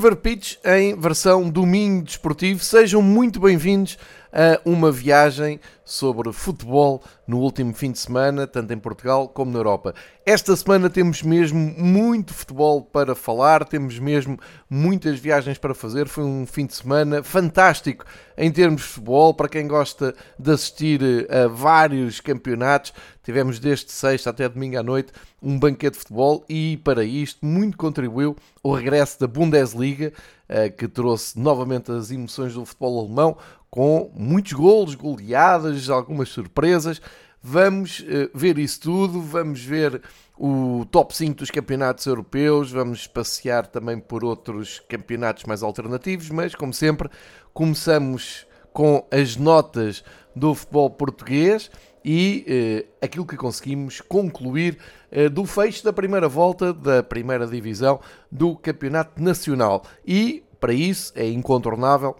Fever Pitch em versão domingo desportivo. Sejam muito bem-vindos a uma viagem sobre futebol no último fim de semana, tanto em Portugal como na Europa. Esta semana temos mesmo muito futebol para falar, temos mesmo muitas viagens para fazer. Foi um fim de semana fantástico em termos de futebol. Para quem gosta de assistir a vários campeonatos, tivemos desde sexta até domingo à noite um banquete de futebol e para isto muito contribuiu o regresso da Bundesliga, eh, que trouxe novamente as emoções do futebol alemão, com muitos golos, goleadas, algumas surpresas. Vamos uh, ver isso tudo, vamos ver o top 5 dos campeonatos europeus, vamos passear também por outros campeonatos mais alternativos, mas como sempre, começamos com as notas do futebol português e uh, aquilo que conseguimos concluir uh, do fecho da primeira volta da primeira divisão do Campeonato Nacional. E para isso é incontornável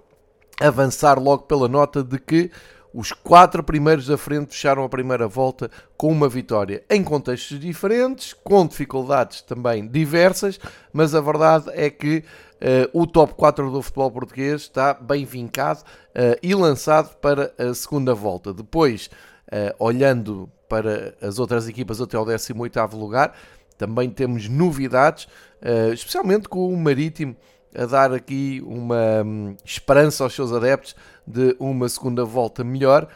avançar logo pela nota de que os quatro primeiros da frente fecharam a primeira volta com uma vitória em contextos diferentes, com dificuldades também diversas, mas a verdade é que uh, o top 4 do futebol português está bem vincado uh, e lançado para a segunda volta. Depois, uh, olhando para as outras equipas até ao 18º lugar, também temos novidades, especialmente com o Marítimo a dar aqui uma hum, esperança aos seus adeptos de uma segunda volta melhor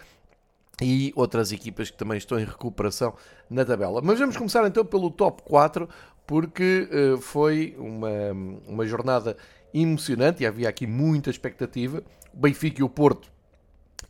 e outras equipas que também estão em recuperação na tabela. Mas vamos começar então pelo top 4, porque uh, foi uma, uma jornada emocionante e havia aqui muita expectativa. O Benfica e o Porto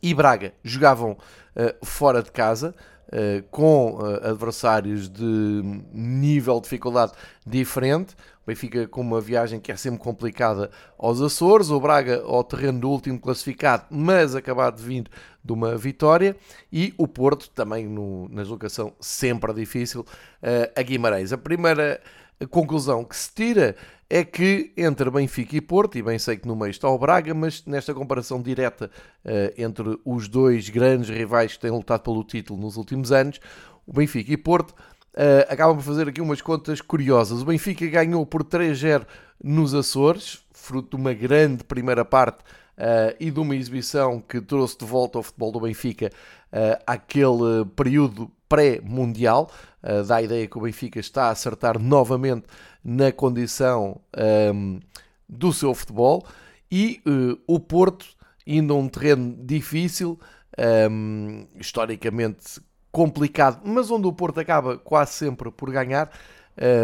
e Braga jogavam uh, fora de casa. Uh, com adversários de nível de dificuldade diferente. Benfica com uma viagem que é sempre complicada aos Açores, o Braga ao terreno do último classificado, mas acabado de vir de uma vitória, e o Porto também no, na deslocação sempre difícil uh, a Guimarães. A primeira conclusão que se tira é que entre Benfica e Porto, e bem sei que no meio está o Braga, mas nesta comparação direta uh, entre os dois grandes rivais que têm lutado pelo título nos últimos anos, o Benfica e Porto uh, acabam por fazer aqui umas contas curiosas. O Benfica ganhou por 3-0 nos Açores, fruto de uma grande primeira parte uh, e de uma exibição que trouxe de volta ao futebol do Benfica uh, aquele período pré-mundial. Uh, dá a ideia que o Benfica está a acertar novamente na condição um, do seu futebol e uh, o Porto, indo a um terreno difícil, um, historicamente complicado, mas onde o Porto acaba quase sempre por ganhar,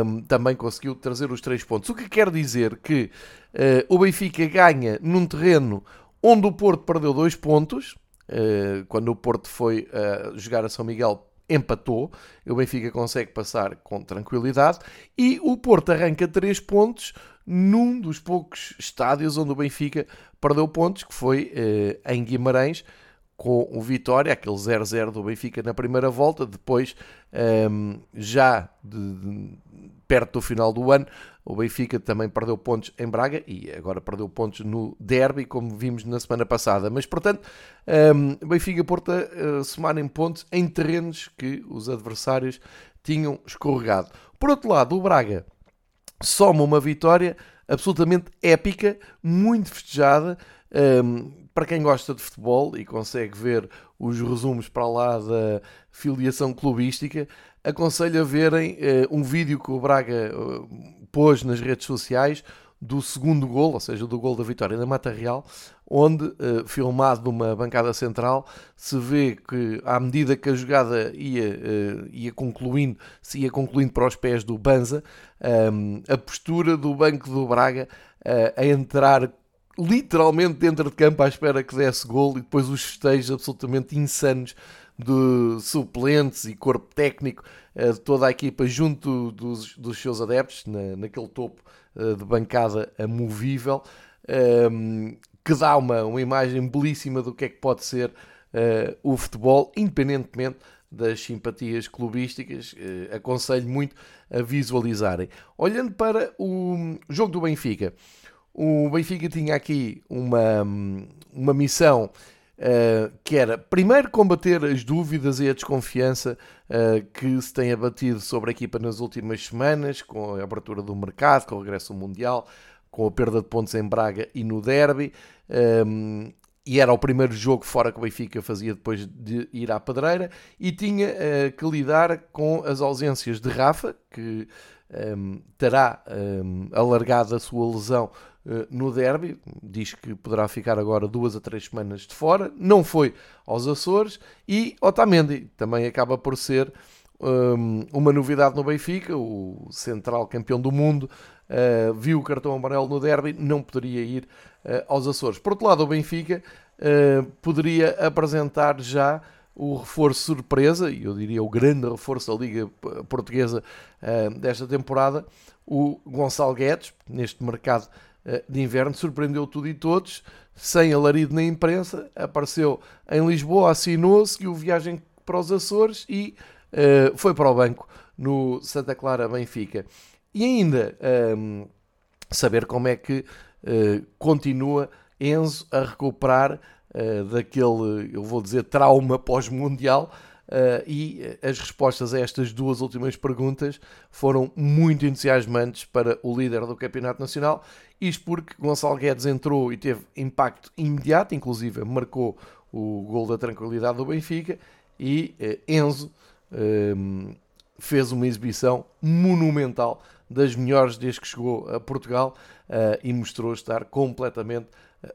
um, também conseguiu trazer os três pontos. O que quer dizer que uh, o Benfica ganha num terreno onde o Porto perdeu dois pontos, uh, quando o Porto foi uh, jogar a São Miguel empatou, o Benfica consegue passar com tranquilidade e o Porto arranca três pontos num dos poucos estádios onde o Benfica perdeu pontos, que foi em Guimarães, com o Vitória, aquele 0-0 do Benfica na primeira volta, depois um, já de, de, perto do final do ano, o Benfica também perdeu pontos em Braga e agora perdeu pontos no Derby, como vimos na semana passada. Mas, portanto, um, o Benfica Porto uh, somarem pontos em terrenos que os adversários tinham escorregado. Por outro lado, o Braga soma uma vitória absolutamente épica, muito festejada, um, para quem gosta de futebol e consegue ver os resumos para lá da filiação clubística, aconselho a verem uh, um vídeo que o Braga uh, pôs nas redes sociais do segundo gol, ou seja, do gol da vitória da Mata Real, onde, uh, filmado numa bancada central, se vê que à medida que a jogada ia, ia concluindo, se ia concluindo para os pés do Banza, um, a postura do banco do Braga a entrar literalmente dentro de campo à espera que desse gol e depois os festejos absolutamente insanos de suplentes e corpo técnico eh, de toda a equipa junto dos, dos seus adeptos, na, naquele topo eh, de bancada amovível, ehm, que dá uma, uma imagem belíssima do que é que pode ser eh, o futebol, independentemente das simpatias clubísticas, aconselho muito a visualizarem. Olhando para o jogo do Benfica, o Benfica tinha aqui uma, uma missão uh, que era, primeiro, combater as dúvidas e a desconfiança uh, que se tem abatido sobre a equipa nas últimas semanas, com a abertura do mercado, com o regresso ao Mundial, com a perda de pontos em Braga e no Derby. Um, e era o primeiro jogo fora que o Benfica fazia depois de ir à Pedreira e tinha uh, que lidar com as ausências de Rafa, que um, terá um, alargado a sua lesão no derby, diz que poderá ficar agora duas a três semanas de fora, não foi aos Açores, e Otamendi também acaba por ser um, uma novidade no Benfica, o central campeão do mundo, uh, viu o cartão amarelo no derby, não poderia ir uh, aos Açores. Por outro lado, o Benfica poderia apresentar já o reforço surpresa, e eu diria o grande reforço da Liga Portuguesa uh, desta temporada, o Gonçalo Guedes, neste mercado uh, de inverno, surpreendeu tudo e todos, sem alarido na imprensa, apareceu em Lisboa, assinou-se, seguiu viagem para os Açores e uh, foi para o banco no Santa Clara Benfica. E ainda um, saber como é que continua Enzo a recuperar uh, daquele, eu vou dizer, trauma pós-mundial. Uh, e as respostas a estas duas últimas perguntas foram muito entusiasmantes para o líder do Campeonato Nacional. Isto porque Gonçalo Guedes entrou e teve impacto imediato, inclusive marcou o gol da tranquilidade do Benfica. E uh, Enzo uh, fez uma exibição monumental, das melhores desde que chegou a Portugal, e mostrou estar completamente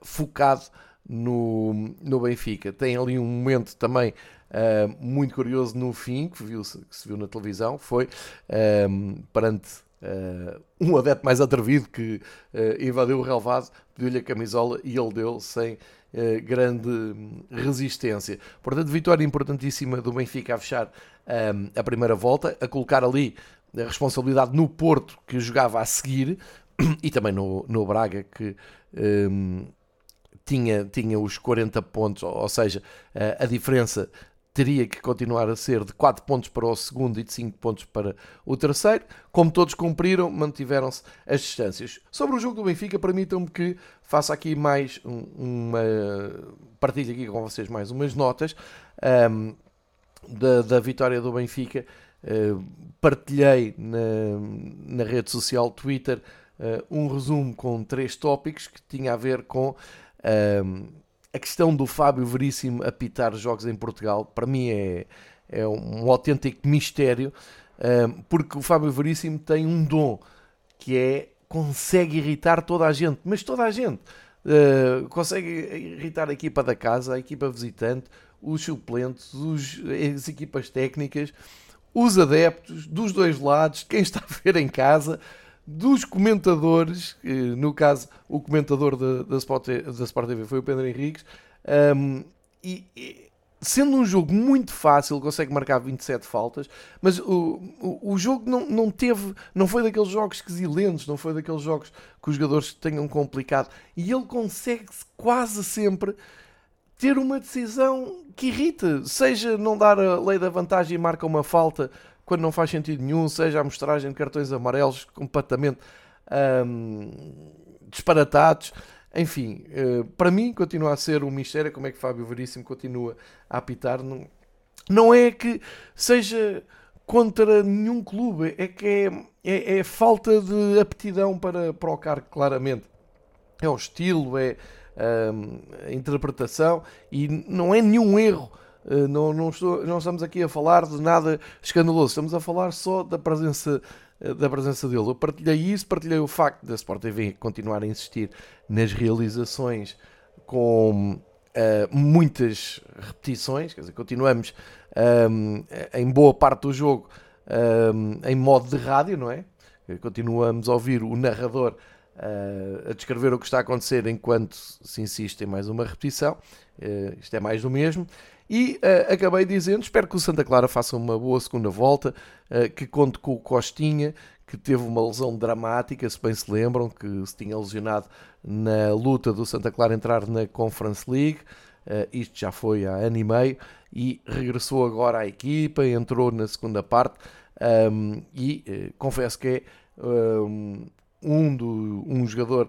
focado no, no Benfica. Tem ali um momento também uh, muito curioso no fim, que, viu, que se viu na televisão, foi uh, perante uh, um adepto mais atrevido que invadiu o relvado, pediu-lhe a camisola e ele deu sem grande resistência. Portanto, vitória importantíssima do Benfica a fechar a primeira volta, a colocar ali a responsabilidade no Porto, que jogava a seguir, e também no, no Braga, que um, tinha, tinha os 40 pontos, ou seja, a diferença teria que continuar a ser de 4 pontos para o segundo e de 5 pontos para o terceiro. Como todos cumpriram, mantiveram-se as distâncias. Sobre o jogo do Benfica, permitam-me que faça aqui mais uma. partilhe aqui com vocês mais umas notas um, da, da vitória do Benfica. Uh, partilhei na, na rede social Twitter uh, um resumo com três tópicos que tinha a ver com um, a questão do Fábio Veríssimo apitar jogos em Portugal, para mim é, é um autêntico mistério, porque o Fábio Veríssimo tem um dom que é consegue irritar toda a gente, mas toda a gente. Consegue irritar a equipa da casa, a equipa visitante, os suplentes, os, as equipas técnicas, os adeptos dos dois lados, quem está a ver em casa dos comentadores, no caso o comentador da, da, Sport, da Sport TV foi o Pedro Henriques, um, e, e, sendo um jogo muito fácil, consegue marcar 27 faltas, mas o, o, o, jogo não, não teve, não foi daqueles jogos quesilentes, não foi daqueles jogos que os jogadores tenham complicado, e ele consegue quase sempre ter uma decisão que irrita, seja não dar a lei da vantagem e marca uma falta quando não faz sentido nenhum, seja a mostragem de cartões amarelos completamente hum, disparatados. Enfim, uh, para mim continua a ser um mistério como é que Fábio Veríssimo continua a apitar. Não, não é que seja contra nenhum clube, é que é, é, é falta de aptidão para, para o cargo, claramente. É o estilo, é hum, a interpretação e não é nenhum erro eh, não, não, estou, não estamos aqui a falar de nada escandaloso, estamos a falar só da presença eh, da presença dele. Eu partilhei isso, partilhei o facto da Sport TV continuar a insistir nas realizações com uh, muitas repetições, quer dizer, continuamos um, em boa parte do jogo um, em modo de rádio, não é? Continuamos a ouvir o narrador uh, a descrever o que está a acontecer enquanto se insiste em mais uma repetição. Uh, isto é mais do mesmo. E uh, acabei dizendo, espero que o Santa Clara faça uma boa segunda volta, uh, que conte com o Costinha, que teve uma lesão dramática, se bem se lembram, que se tinha lesionado na luta do Santa Clara entrar na Conference League. Uh, isto já foi há ano e meio e regressou agora à equipa, entrou na segunda parte um, e confesso que é um, um, do, um jogador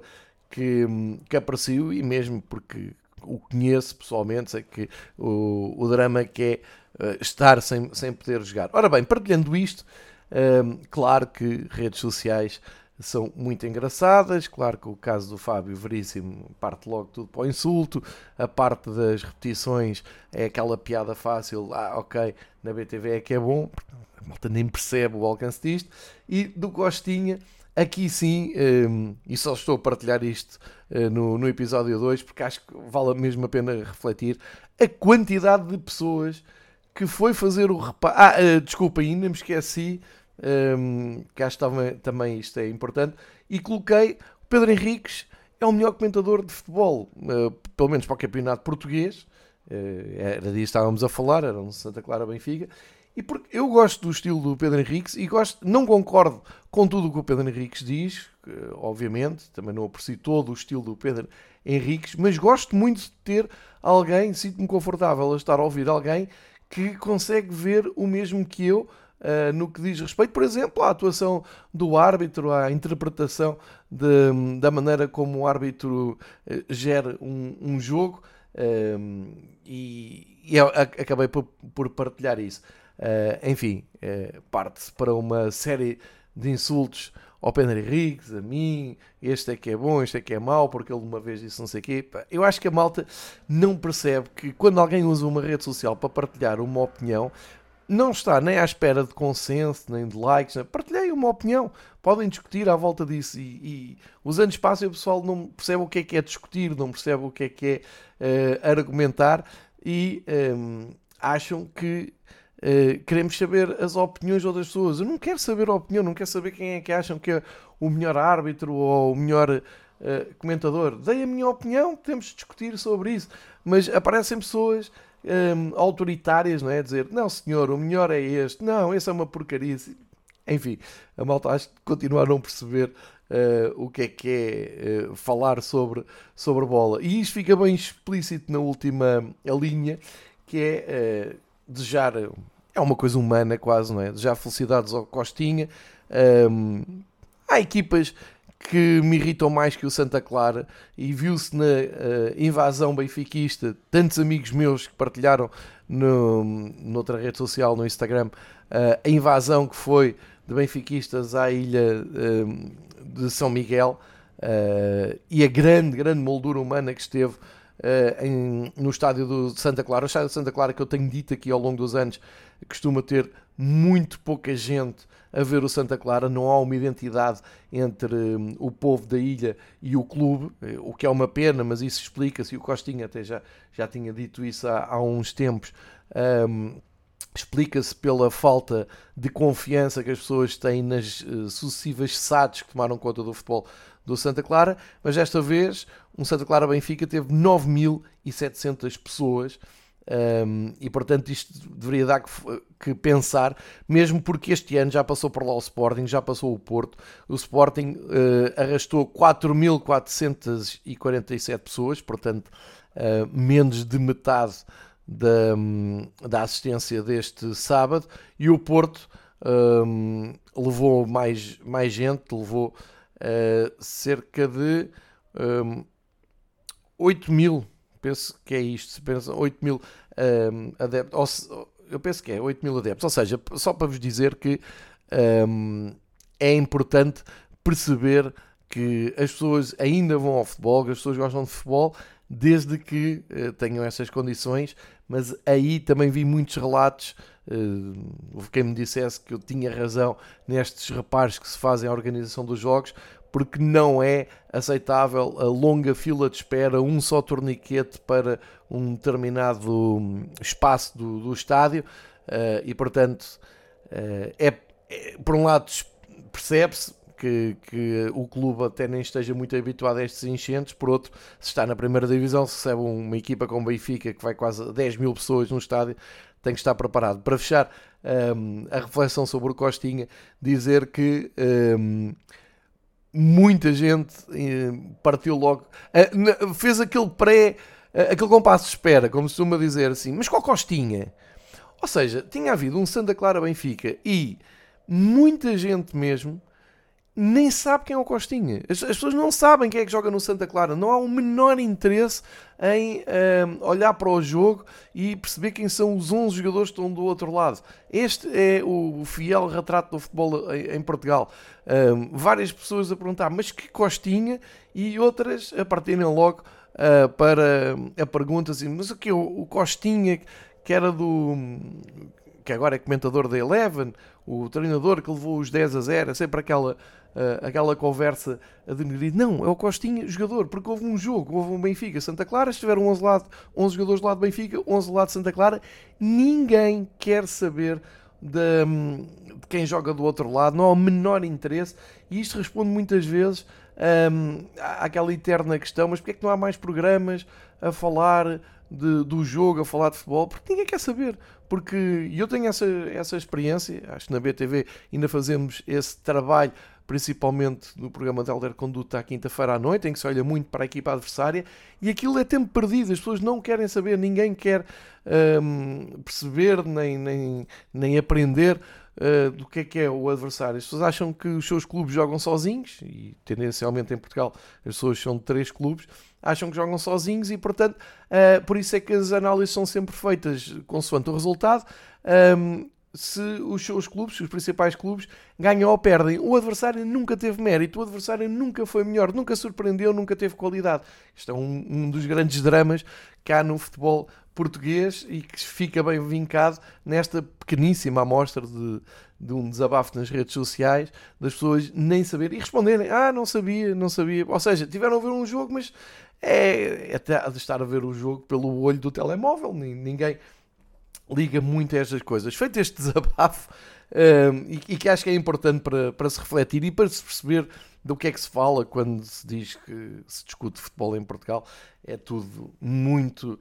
que, que aprecio e mesmo porque o conheço pessoalmente, sei que o, o drama que é uh, estar sem, sem poder jogar. Ora bem, partilhando isto, uh, claro que redes sociais são muito engraçadas. Claro que o caso do Fábio Veríssimo parte logo tudo para o insulto. A parte das repetições é aquela piada fácil. Ah, ok, na BTV é que é bom. A malta nem percebe o alcance disto. E do Costinha, aqui sim, um, e só estou a partilhar isto uh, no, no episódio 2, porque acho que vale mesmo a pena refletir a quantidade de pessoas que foi fazer o reparo. Ah, uh, desculpa, ainda me esqueci um, que acho que também, também isto é importante, e coloquei Pedro Henriques é o melhor comentador de futebol, uh, pelo menos para o campeonato português, era disso que estávamos a falar, era um Santa Clara Benfica, e porque eu gosto do estilo do Pedro Henriques e gosto, não concordo com tudo o que o Pedro Henriques diz, obviamente, também não aprecio todo o estilo do Pedro Henriques, mas gosto muito de ter alguém, sinto-me confortável a estar a ouvir alguém que consegue ver o mesmo que eu uh, no que diz respeito, por exemplo, à atuação do árbitro, à interpretação de, da maneira como o árbitro uh, gera um, um jogo. Uh, e, e acabei por, por partilhar isso. Enfim, parte-se para uma série de insultos ao Pedro Henriques, a mim, este é que é bom, este é que é mau, porque ele uma vez disse não sei o quê. Eu acho que a malta não percebe que quando alguém usa uma rede social para partilhar uma opinião, não está nem à espera de consenso, nem de likes. Né? Partilhei uma opinião. Podem discutir à volta disso. E, e os anos passam e o pessoal não percebe o que é que é discutir, não percebe o que é que é uh, argumentar e um, ehm, acham que uh, queremos saber as opiniões de outras pessoas. Eu não quero saber a opinião, não quero saber quem é que acham que é o melhor árbitro ou o melhor uh, comentador. Dei a minha opinião, temos de discutir sobre isso. Mas aparecem pessoas um, autoritárias, não é? Dizer, não senhor, o melhor é este, não, esse é uma porcaria. Enfim, a malta acho que continua a não perceber uh, o que é que é falar sobre, sobre bola. E isto fica bem explícito na última linha, que é desejar, é uma coisa humana quase, não é? Desejar felicidades ao Costinha. Um, há equipas que me irritam mais que o Santa Clara e viu-se na uh, invasão benfiquista, tantos amigos meus que partilharam no, noutra rede social, no Instagram, uh, a invasão que foi de benfiquistas à ilha de São Miguel e a grande, grande moldura humana que esteve em, no estádio do Santa Clara. O estádio do Santa Clara que eu tenho dito aqui ao longo dos anos costuma ter muito pouca gente a ver o Santa Clara, não há uma identidade entre um, o povo da ilha e o clube, eh, o que é uma pena, mas isso explica-se, e o Costinha até já, já tinha dito isso há, há uns tempos. Um, explica-se pela falta de confiança que as pessoas têm nas uh, sucessivas SADs que tomaram conta do futebol do Santa Clara, mas desta vez um Santa Clara Benfica teve 9.700 pessoas um, e portanto isto deveria dar que, que, pensar, mesmo porque este ano já passou por lá o Sporting, já passou o Porto. O Sporting uh, arrastou 4.447 pessoas, portanto uh, menos de metade da, da assistência deste sábado. E o Porto um, levou mais, mais gente, levou uh, cerca de um, 8 mil penso que é isto, se pensa 8 mil um, adeptos, ou, eu penso que é 8 mil adeptos, ou seja, só para vos dizer que um, é importante perceber que as pessoas ainda vão ao futebol, as pessoas gostam de futebol, desde que uh, tenham essas condições, mas aí também vi muitos relatos, houve quem me dissesse que eu tinha razão nestes reparos que se fazem à organização dos jogos, porque não é aceitável a longa fila de espera, um só torniquete para um determinado hum, espaço do, do estádio. Uh, e, portanto, uh, é, é, por um lado percebe-se que, que, o clube até nem esteja muito habituado a estes enchentes, por outro, se está na primeira divisão, se recebe uma equipa como Benfica que vai quase 10 mil pessoas no estádio, tem que estar preparado. Para fechar um, a reflexão sobre o Costinha, dizer que um, muita gente eh, partiu logo, eh, fez aquele pré, eh, aquele compasso de espera, como se costuma dizer assim, mas qual costinha? Ou seja, tinha havido um Santa Clara Benfica e muita gente mesmo nem sabe quem é o Costinha. As, as, pessoas não sabem quem é que joga no Santa Clara. Não há o menor interesse em um, olhar para o jogo e perceber quem são os 11 jogadores que estão do outro lado. Este é o fiel retrato do futebol em, em Portugal. Um, várias pessoas a perguntar, mas que Costinha? E outras a partirem logo uh, para a pergunta assim, mas o que? O, o Costinha que era do que agora é comentador da Eleven, o treinador que levou os 10 a 0, é sempre aquela, uh, aquela conversa a denegrir. Não, é o Costinha, jogador, porque houve um jogo, houve um Benfica Santa Clara, estiveram 11, lado, 11 jogadores do lado Benfica, 11 do lado de Santa Clara, ninguém quer saber de, de, quem joga do outro lado, não há o menor interesse, e isto responde muitas vezes um, àquela eterna questão: mas porque é que não há mais programas a falar de, do jogo, a falar de futebol, porque ninguém quer saber. Porque eu tenho essa, essa experiência, acho que na BTV ainda fazemos esse trabalho, principalmente no programa de Elder Conduta à quinta-feira à noite, em que se olha muito para a equipa adversária, e aquilo é tempo perdido, as pessoas não querem saber, ninguém quer hum, perceber nem, nem, nem aprender uh, do que é que é o adversário. As pessoas acham que os seus clubes jogam sozinhos, e tendencialmente em Portugal as pessoas são de três clubes, acham que jogam sozinhos e, portanto, uh, por isso é que as análises são sempre feitas consoante o resultado. Um, se os seus clubes, os principais clubes, ganham ou perdem. O adversário nunca teve mérito, o adversário nunca foi melhor, nunca surpreendeu, nunca teve qualidade. Isto é um, um dos grandes dramas que há no futebol português e que fica bem vincado nesta pequeníssima amostra de, de um desabafo nas redes sociais das pessoas nem saberem e responderem: Ah, não sabia, não sabia. Ou seja, tiveram a ver um jogo, mas é, é até de estar a ver o jogo pelo olho do telemóvel. Ninguém liga muito a estas coisas. Feito este desabafo, um, e, e, que acho que é importante para, para se refletir e para se perceber do que é que se fala quando se diz que se discute futebol em Portugal. É tudo muito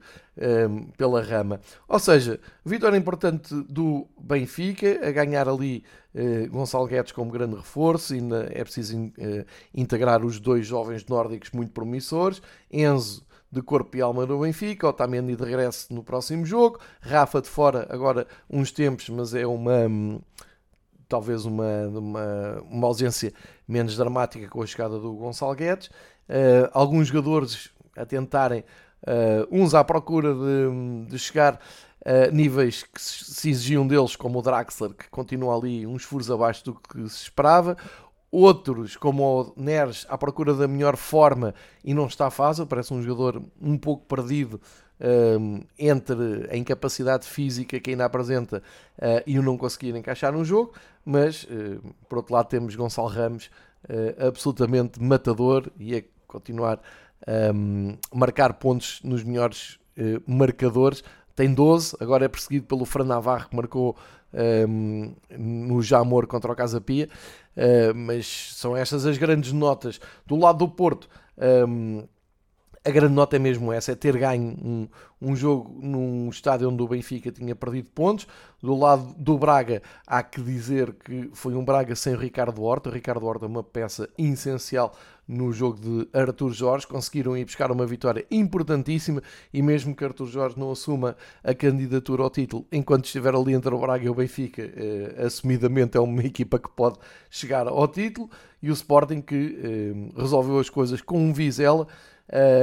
um, pela rama. Ou seja, vitória importante do Benfica, a ganhar ali uh, Gonçalo Guedes como grande reforço, e é preciso uh, integrar os dois jovens nórdicos muito promissores. Enzo de corpo e alma no Benfica, Otamendi de regresso no próximo jogo, Rafa de fora agora uns tempos, mas é uma hum, talvez uma, uma, uma ausência menos dramática com a chegada do Gonçalo Guedes. Uh, alguns jogadores a tentarem, uh, uns à procura de, de chegar a níveis que se exigiam deles, como o Draxler, que continua ali uns furos abaixo do que se esperava. Outros, como o Neres, à procura da melhor forma e não está fácil, parece um jogador um pouco perdido entre a incapacidade física que ainda apresenta uh, e o não conseguir encaixar no jogo, mas uh, por outro lado temos Gonçalo Ramos uh, absolutamente matador e a continuar a um, marcar pontos nos melhores marcadores. Tem 12, agora é perseguido pelo Fran Navarro que marcou um, no Jamor contra o Casa Pia, mas são estas as grandes notas. Do lado do Porto, um, a grande nota é mesmo essa, é ter ganho um, um jogo num estádio onde o Benfica tinha perdido pontos. Do lado do Braga, há que dizer que foi um Braga sem Ricardo Horta. O Ricardo Horta é uma peça essencial no jogo de Artur Jorge. Conseguiram ir buscar uma vitória importantíssima e mesmo que Artur Jorge não assuma a candidatura ao título, enquanto estiver ali entre o Braga e o Benfica, eh, assumidamente é uma equipa que pode chegar ao título. E o Sporting que eh, resolveu as coisas com um Vizela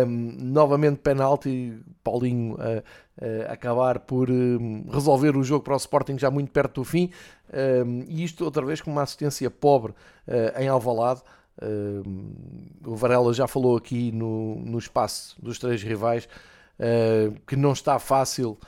um, novamente penalti, Paulinho a, a acabar por um, resolver o jogo para o Sporting já muito perto do fim, um, e isto outra vez com uma assistência pobre uh, em Alvalade. o Varela já falou aqui no, no espaço dos três rivais uh, que não está fácil uh,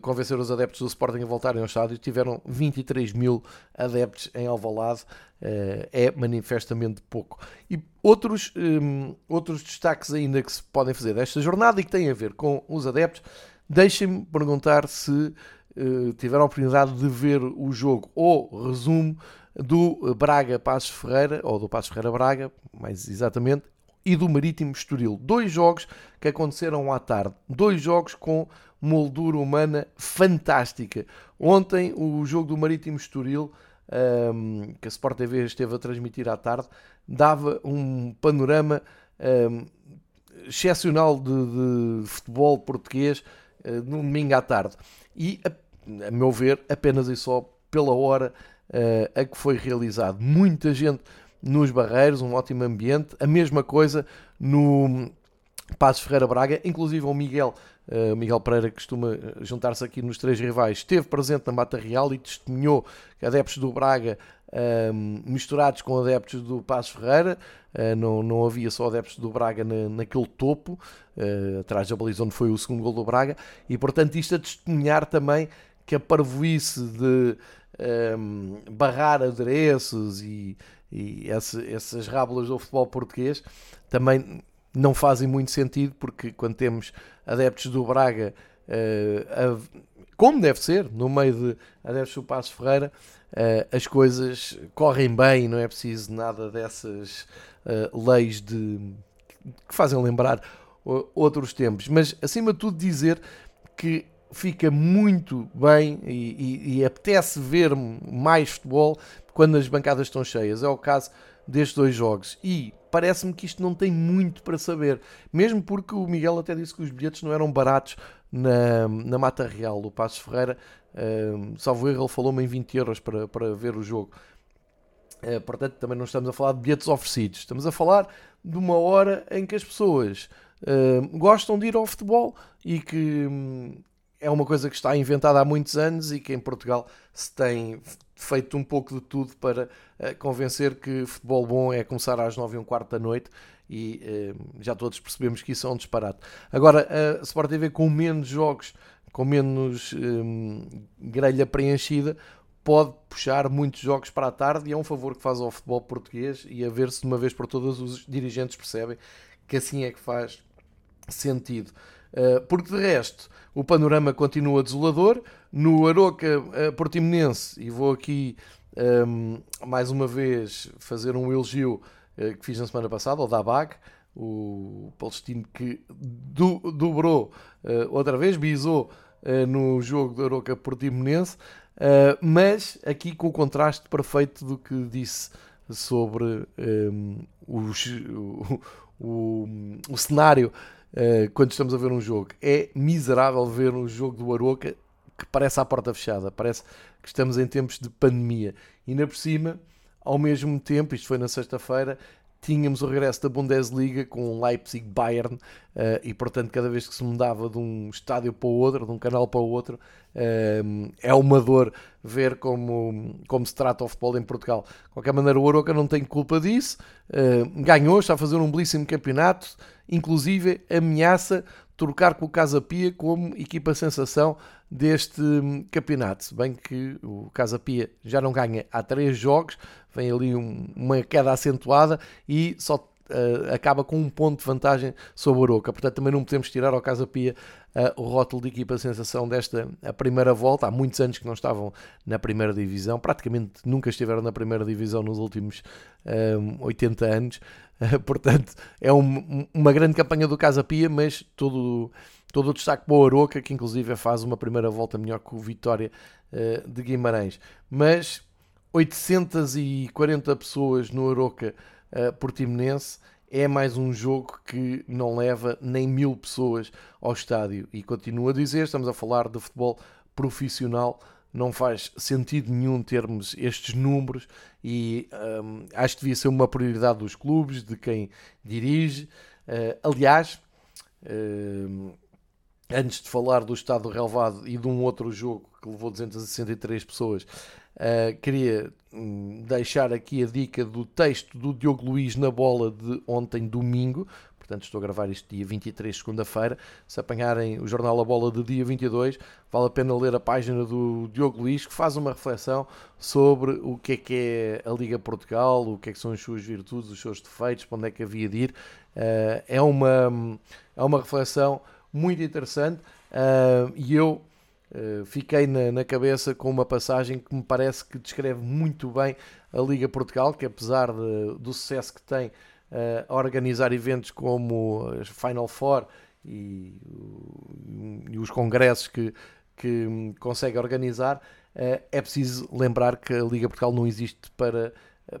convencer os adeptos do Sporting a voltarem ao estádio. Tiveram 23 mil adeptos em Alvalade uh, é manifestamente pouco. E outros, um, outros destaques ainda que se podem fazer desta jornada e que têm a ver com os adeptos, deixem-me perguntar se uh, tiveram a oportunidade de ver o jogo ou resumo do Braga Passos Ferreira, ou do Passos Ferreira Braga, mais exatamente, e do Marítimo Estoril. Dois jogos que aconteceram à tarde. Dois jogos com moldura humana fantástica. Ontem, o jogo do Marítimo Estoril um, que a Sport TV esteve a transmitir à tarde, dava um panorama um, excepcional de, de, futebol português uh, no domingo à tarde. E, a, a, meu ver, apenas e só pela hora uh, a que foi realizado. Muita gente nos Barreiros, um ótimo ambiente. A mesma coisa no Passos Ferreira Braga, inclusive o Miguel, uh, Miguel Pereira, costuma eh, juntar-se aqui nos três rivais, esteve presente na Mata Real e testemunhou adeptos do Braga uh, misturados com adeptos do Passos Ferreira, uh, não, não havia só adeptos do Braga na, naquele topo, atrás da baliza onde foi o segundo gol do Braga, e portanto isto a testemunhar também que a parvoíce de um, barrar adereços e, e esse, essas rábulas do futebol português também não fazem muito sentido, porque quando temos adeptos do Braga, uh, a, como deve ser, no meio de adeptos do Passo Ferreira, uh, as coisas correm bem, não é preciso nada dessas uh, leis de, que fazem lembrar outros tempos. Mas, acima de tudo, dizer que fica muito bem e, e, e apetece ver mais futebol quando as bancadas estão cheias. É o caso destes dois jogos. E parece-me que isto não tem muito para saber. Mesmo porque o Miguel até disse que os bilhetes não eram baratos na, na Mata Real, do Passos Ferreira. Uh, salvo erro, ele falou-me em 20 euros para, para ver o jogo. Uh, portanto, também não estamos a falar de bilhetes oferecidos. Estamos a falar de uma hora em que as pessoas uh, gostam de ir ao futebol e que um, é uma coisa que está inventada há muitos anos e que em Portugal se tem feito um pouco de tudo para convencer que futebol bom é começar às 9 e um quarto da noite e uh, já todos percebemos que isso é um disparate. Agora, a Sport TV com menos jogos, com menos um, grelha preenchida, pode puxar muitos jogos para a tarde e é um favor que faz ao futebol português e a ver se de uma vez por todas os dirigentes percebem que assim é que faz sentido. Uh, porque de resto, o panorama continua desolador. No Aroca uh, Portimonense, e vou aqui um, mais uma vez fazer um elogio uh, que fiz na semana passada, ao Dabag, o palestino que do, dobrou uh, outra vez, bisou no jogo do Aroca Portimonense, mas aqui com o contraste perfeito do que disse sobre um, ehm, os, o, o, o cenário uh, quando estamos a ver um jogo. É miserável ver um jogo do Aroca que parece à porta fechada, parece que estamos em tempos de pandemia. E ainda por cima, ao mesmo tempo, isto foi na sexta-feira, tínhamos o regresso da Bundesliga com Leipzig-Bayern uh, e, portanto, cada vez que se mudava de um estádio para o outro, de um canal para o outro, uh, é uma dor ver como, como se trata o futebol em Portugal. De qualquer maneira, o Aroca não tem culpa disso, uh, ganhou, está a fazer um belíssimo campeonato, inclusive ameaça trocar com o Casa Pia como equipa sensação deste hum, campeonato. Se bem que o Casa Pia já não ganha há três jogos, vem ali um, uma queda acentuada e só uh, acaba com um ponto de vantagem sobre o Aroca. Portanto, também não podemos tirar ao Casa Pia uh, o rótulo de equipa sensação desta a primeira volta. Há muitos anos que não estavam na primeira divisão, praticamente nunca estiveram na primeira divisão nos últimos um, 80 anos. portanto, é um, uma grande campanha do Casa Pia, mas todo, todo o destaque para o Aroca, que inclusive faz uma primeira volta melhor que o Vitória uh, de Guimarães. Mas 840 pessoas no Aroca uh, Portimonense é mais um jogo que não leva nem mil pessoas ao estádio. E continuo a dizer, estamos a falar de futebol profissional não faz sentido nenhum termos estes números e um, acho que devia ser uma prioridade dos clubes, de quem dirige. Uh, aliás, uh, antes de falar do estado do relevado e de um outro jogo que levou 263 pessoas, uh, queria um, deixar aqui a dica do texto do Diogo Luiz na bola de ontem, domingo, portanto estou a gravar isto dia 23, segunda-feira. Se apanharem o jornal A Bola de dia 22, vale a pena ler a página do Diogo Luís, que faz uma reflexão sobre o que é que é a Liga Portugal, o que é que são as suas virtudes, os seus defeitos, para onde é que havia de ir. Uh, é, uma, é uma reflexão muito interessante uh, e eu Uh, fiquei na, na, cabeça com uma passagem que me parece que descreve muito bem a Liga Portugal, que apesar de, do sucesso que tem uh, a organizar eventos como as Final Four e, e os congressos que, que consegue organizar, é preciso lembrar que a Liga Portugal não existe para,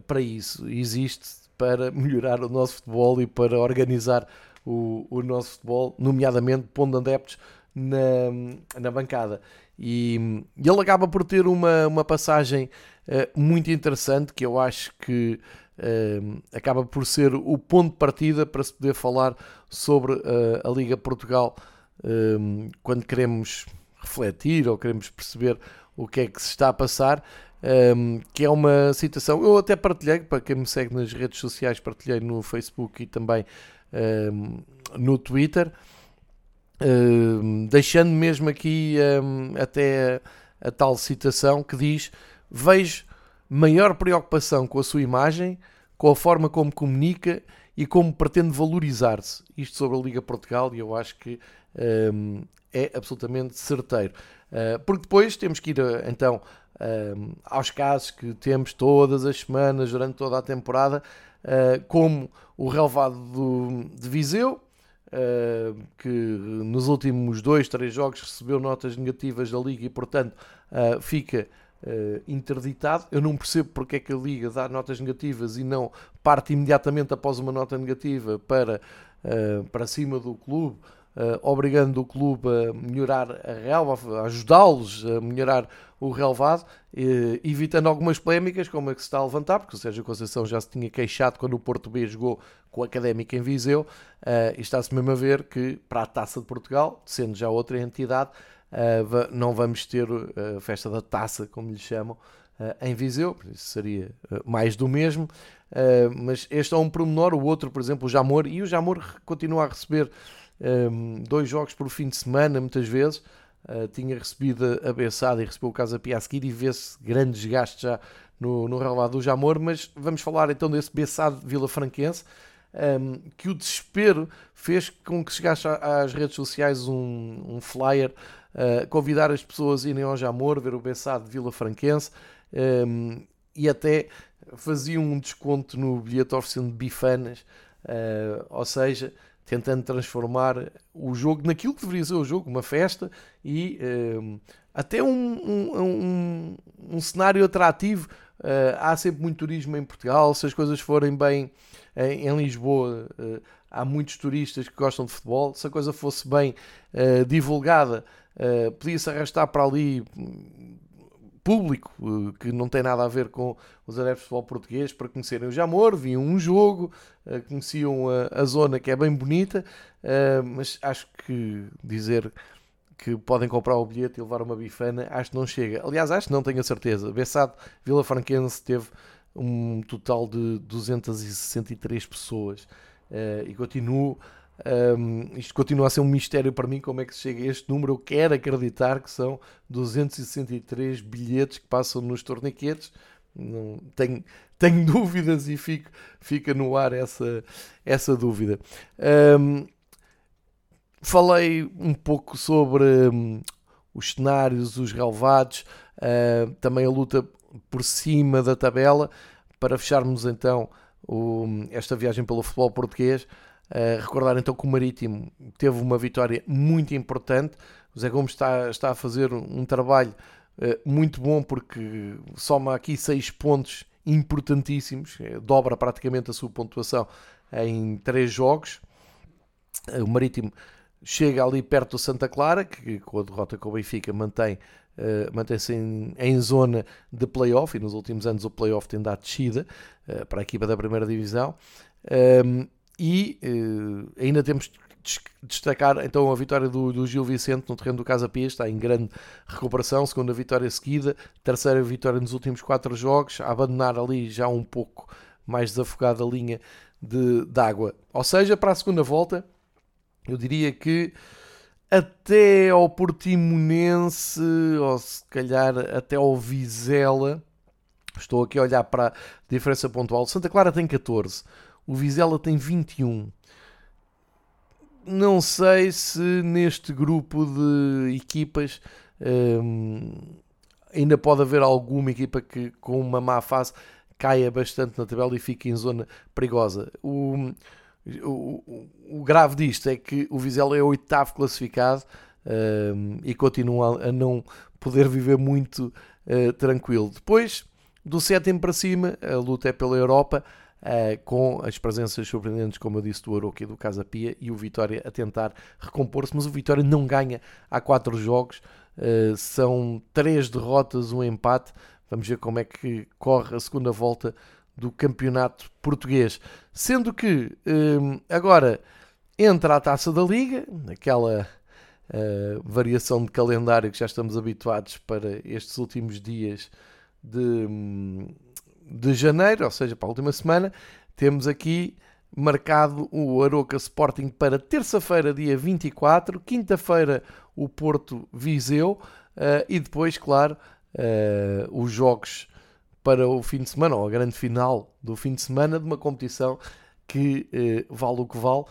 para isso, existe para melhorar o nosso futebol e para organizar o, o nosso futebol, nomeadamente pondo adeptos na, na bancada. E, ele acaba por ter uma, uma passagem uh, muito interessante que eu acho que uh, acaba por ser o ponto de partida para se poder falar sobre uh, a Liga Portugal quando queremos refletir ou queremos perceber o que é que se está a passar. Um, que é uma citação, eu até partilhei, para quem me segue nas redes sociais, partilhei no Facebook e também no Twitter, um, deixando mesmo aqui até a, a tal citação que diz: Vejo maior preocupação com a sua imagem, com a forma como comunica e como pretende valorizar-se. Isto sobre a Liga Portugal, e eu acho que um, é absolutamente certeiro. Uh, porque depois temos que ir então um, aos casos que temos todas as semanas durante toda a temporada, uh, como o relevado do, de Viseu, uh, que nos últimos dois, três jogos recebeu notas negativas da Liga e, portanto, fica uh, interditado. Eu não percebo porque é que a Liga dá notas negativas e não parte imediatamente após uma nota negativa para, para cima do clube, obrigando o clube a melhorar a relva, a ajudá-los a melhorar o relevado, evitando algumas polémicas, como a que se está a levantar, porque o Sérgio Conceição já se tinha queixado quando o Porto B jogou com o Académico em Viseu, e está-se mesmo a ver que para a Taça de Portugal, sendo já outra entidade, não vamos ter a festa da taça, como lhe chamam, em Viseu, isso seria mais do mesmo. mas este é um promenor, o outro, por exemplo, o Jamor, e o Jamor continua a receber um, dois jogos por fim de semana, muitas vezes. tinha recebido a Bessada e recebeu o Casa Piasquir e vê-se grandes gastos já no, no relevado do Jamor, mas vamos falar então desse Bessado Vila Franquense, um, que o desespero fez com que chegasse às redes sociais um, um flyer uh, convidar as pessoas a irem ao Jamor, ver o Bessado de Vila Franquense um, e até faziam um desconto no bilhete oferecendo bifanas, uh, ou seja, tentando transformar o jogo naquilo que deveria ser o jogo, uma festa e um, até um, um, um, um cenário atrativo. Uh, há sempre muito turismo em Portugal, se as coisas forem bem em, em Lisboa, uh, há muitos turistas que gostam de futebol. Se a coisa fosse bem uh, divulgada, uh, podia-se arrastar para ali público uh, que não tem nada a ver com os adeptos de futebol português para conhecerem o Jamor, viam um jogo, uh, conheciam a, zona que é bem bonita, mas acho que dizer que podem comprar o bilhete e levar uma bifana, acho que não chega. Aliás, acho que não tenho a certeza. Bessado Vila Franquense teve um total de 263 pessoas e continuo um, isto continua a ser um mistério para mim como é que se chega a este número. Eu quero acreditar que são 263 bilhetes que passam nos torniquetes. Não, tenho, tenho dúvidas e fico, fica no ar essa, essa dúvida. Um, falei um pouco sobre um, os cenários, os relevados, uh, também a luta por cima da tabela, para fecharmos então o, esta viagem pelo futebol português. Uh, recordar então que o Marítimo teve uma vitória muito importante. O Zé Gomes está, está a fazer um trabalho uh, muito bom porque soma aqui seis pontos importantíssimos, é, dobra praticamente a sua pontuação em três jogos. Uh, o Marítimo chega ali perto do Santa Clara, que com a derrota com o Benfica mantém, mantém-se em, em, zona de playoff e nos últimos anos o playoff tem dado descida para a equipa da primeira divisão. Ehm, e uh, ainda temos de destacar então a vitória do, do, Gil Vicente no terreno do Casa Pia, está em grande recuperação, segunda vitória seguida, terceira vitória nos últimos quatro jogos, a abandonar ali já um pouco mais desafogada a linha de, de água. Ou seja, para a segunda volta, eu diria que até ao Portimonense, ou se calhar até ao Vizela, estou aqui a olhar para a diferença pontual, Santa Clara tem 14, o Vizela tem 21. Não sei se neste grupo de equipas hum, ainda pode haver alguma equipa que com uma má fase caia bastante na tabela e fique em zona perigosa. O, o, o grave disto é que o Vizela é o oitavo classificado um, e continua a não poder viver muito uh, tranquilo. Depois, do sétimo para cima, a luta é pela Europa. Uh, com as presenças surpreendentes, como eu disse, do Aroca e do Casa Pia e o Vitória a tentar recompor-se, mas o Vitória não ganha há quatro jogos, uh, são três derrotas, um empate. Vamos ver como é que corre a segunda volta do campeonato português. Sendo que um, agora entra a taça da Liga, aquela uh, variação de calendário que já estamos habituados para estes últimos dias de, hum, de janeiro, ou seja, para a última semana. Temos aqui marcado o Aroca Sporting para terça-feira, dia 24, quinta-feira o Porto Viseu uh, e depois, claro, uh, os jogos para o fim de semana, ou a grande final do fim de semana de uma competição que uh, vale o que vale.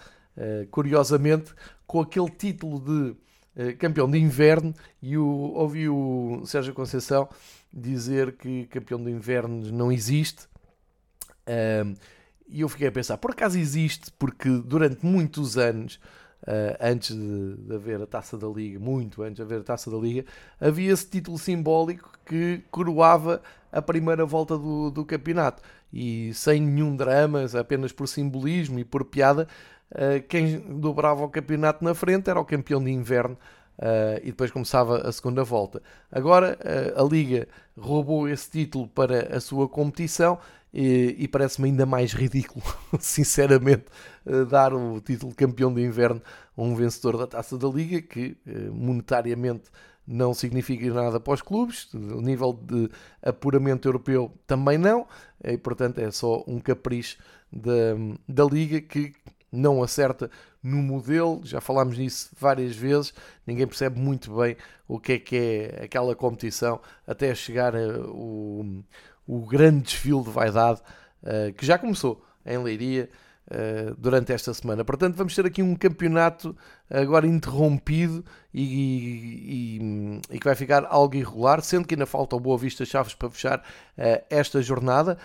curiosamente, com aquele título de campeão de inverno, e o, ouvi o Sérgio Conceição dizer que campeão de inverno não existe. E eu fiquei a pensar, por acaso existe, porque durante muitos anos, uh, antes de, de, haver a taça da Liga, muito antes de haver a taça da Liga, havia esse título simbólico que coroava a primeira volta do, do campeonato. E sem nenhum drama, apenas por simbolismo e por piada, uh, quem dobrava o campeonato na frente era o campeão de inverno. Uh, e depois começava a segunda volta. Agora a Liga roubou esse título para a sua competição e, e parece-me ainda mais ridículo, sinceramente, eh, dar o título de campeão de inverno a um vencedor da taça da Liga, que monetariamente não significa nada para os clubes, o nível de apuramento europeu também não, e portanto é só um capricho da, da Liga que não acerta no modelo, já falámos nisso várias vezes, ninguém percebe muito bem o que é que é aquela competição até chegar o, o grande desfile de vaidade uh, que já começou em Leiria uh, durante esta semana. Portanto, vamos ter aqui um campeonato agora interrompido e, e, e, que vai ficar algo irregular, sendo que ainda falta o Boa Vista Chaves para fechar uh, esta jornada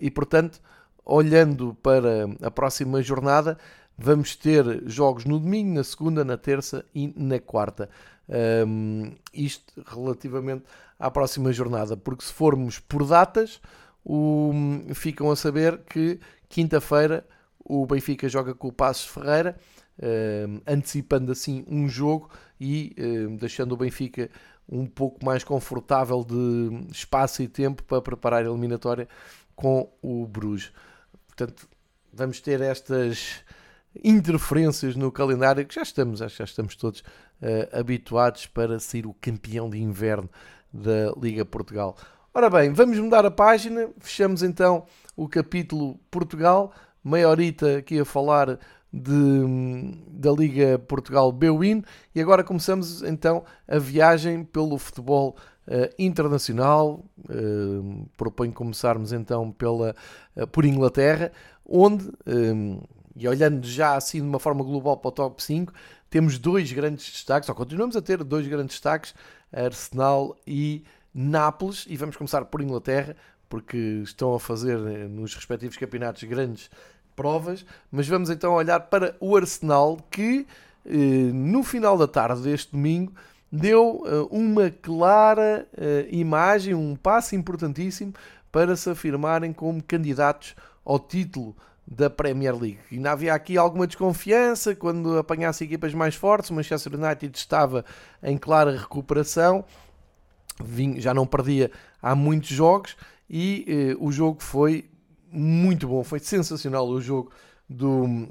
e, portanto, olhando para a próxima jornada, vamos ter jogos no domingo, na segunda, na terça e na quarta. Um, isto relativamente à próxima jornada, porque se formos por datas, o, ficam a saber que quinta-feira o Benfica joga com o Passos Ferreira, um, antecipando assim um jogo e um, deixando o Benfica um pouco mais confortável de espaço e tempo para preparar a eliminatória com o Bruges. Portanto, vamos ter estas interferências no calendário que já estamos, acho que já estamos todos uh, habituados para ser o campeão de inverno da Liga Portugal. Ora bem, vamos mudar a página, fechamos então o capítulo Portugal, meia horita aqui a falar de, da Liga Portugal Bwin e agora começamos então a viagem pelo futebol uh, internacional. Uh, proponho começarmos então pela, uh, por Inglaterra, onde, e olhando já assim de uma forma global para o top 5, temos dois grandes destaques, ou continuamos a ter dois grandes destaques, Arsenal e Nápoles, e vamos começar por Inglaterra, porque estão a fazer eh, nos respectivos campeonatos grandes provas, mas vamos então olhar para o Arsenal que eh, no final da tarde deste domingo deu eh, uma clara imagem, um passo importantíssimo para se afirmarem como candidatos ao título da Premier League. E não havia aqui alguma desconfiança quando apanhasse equipas mais fortes. O Manchester United estava em clara recuperação, já não perdia há muitos jogos e eh, o jogo foi muito bom, foi sensacional o jogo do,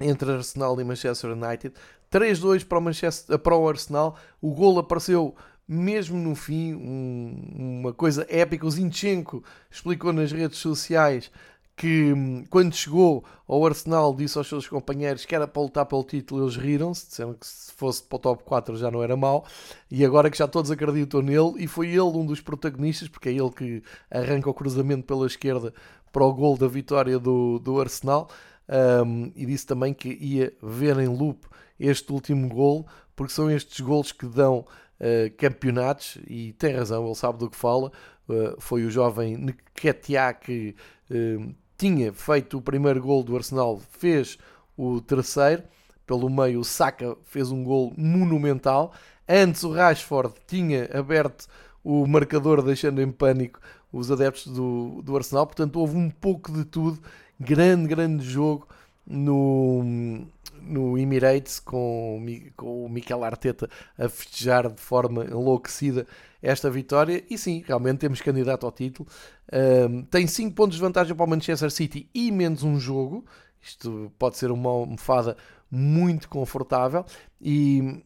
entre Arsenal e Manchester United. 3-2 para, o Manchester, para o Arsenal, o gol apareceu mesmo no fim, um, uma coisa épica. O Zinchenko explicou nas redes sociais que hum, quando chegou ao Arsenal disse aos seus companheiros que era para lutar pelo título, eles riram-se, disseram que se fosse para o top 4 já não era mau, e agora que já todos acreditam nele, e foi ele um dos protagonistas, porque é ele que arranca o cruzamento pela esquerda para o gol da vitória do, do Arsenal, um, e disse também que ia ver em loop este último gol, porque são estes gols que dão uh, campeonatos, e tem razão, ele sabe do que fala, uh, foi o jovem Nketiah que uh, tinha feito o primeiro gol do Arsenal, fez o terceiro. Pelo meio, o Saka fez um gol monumental. Antes, o Rashford tinha aberto o marcador, deixando em pânico os adeptos do, do Arsenal. Portanto, houve um pouco de tudo. Grande, grande jogo no, no Emirates com, com o Mikel Arteta a festejar de forma enlouquecida esta vitória. E sim, realmente temos candidato ao título. Um, tem 5 pontos de vantagem para o Manchester City e menos um jogo. Isto pode ser uma almofada muito confortável. E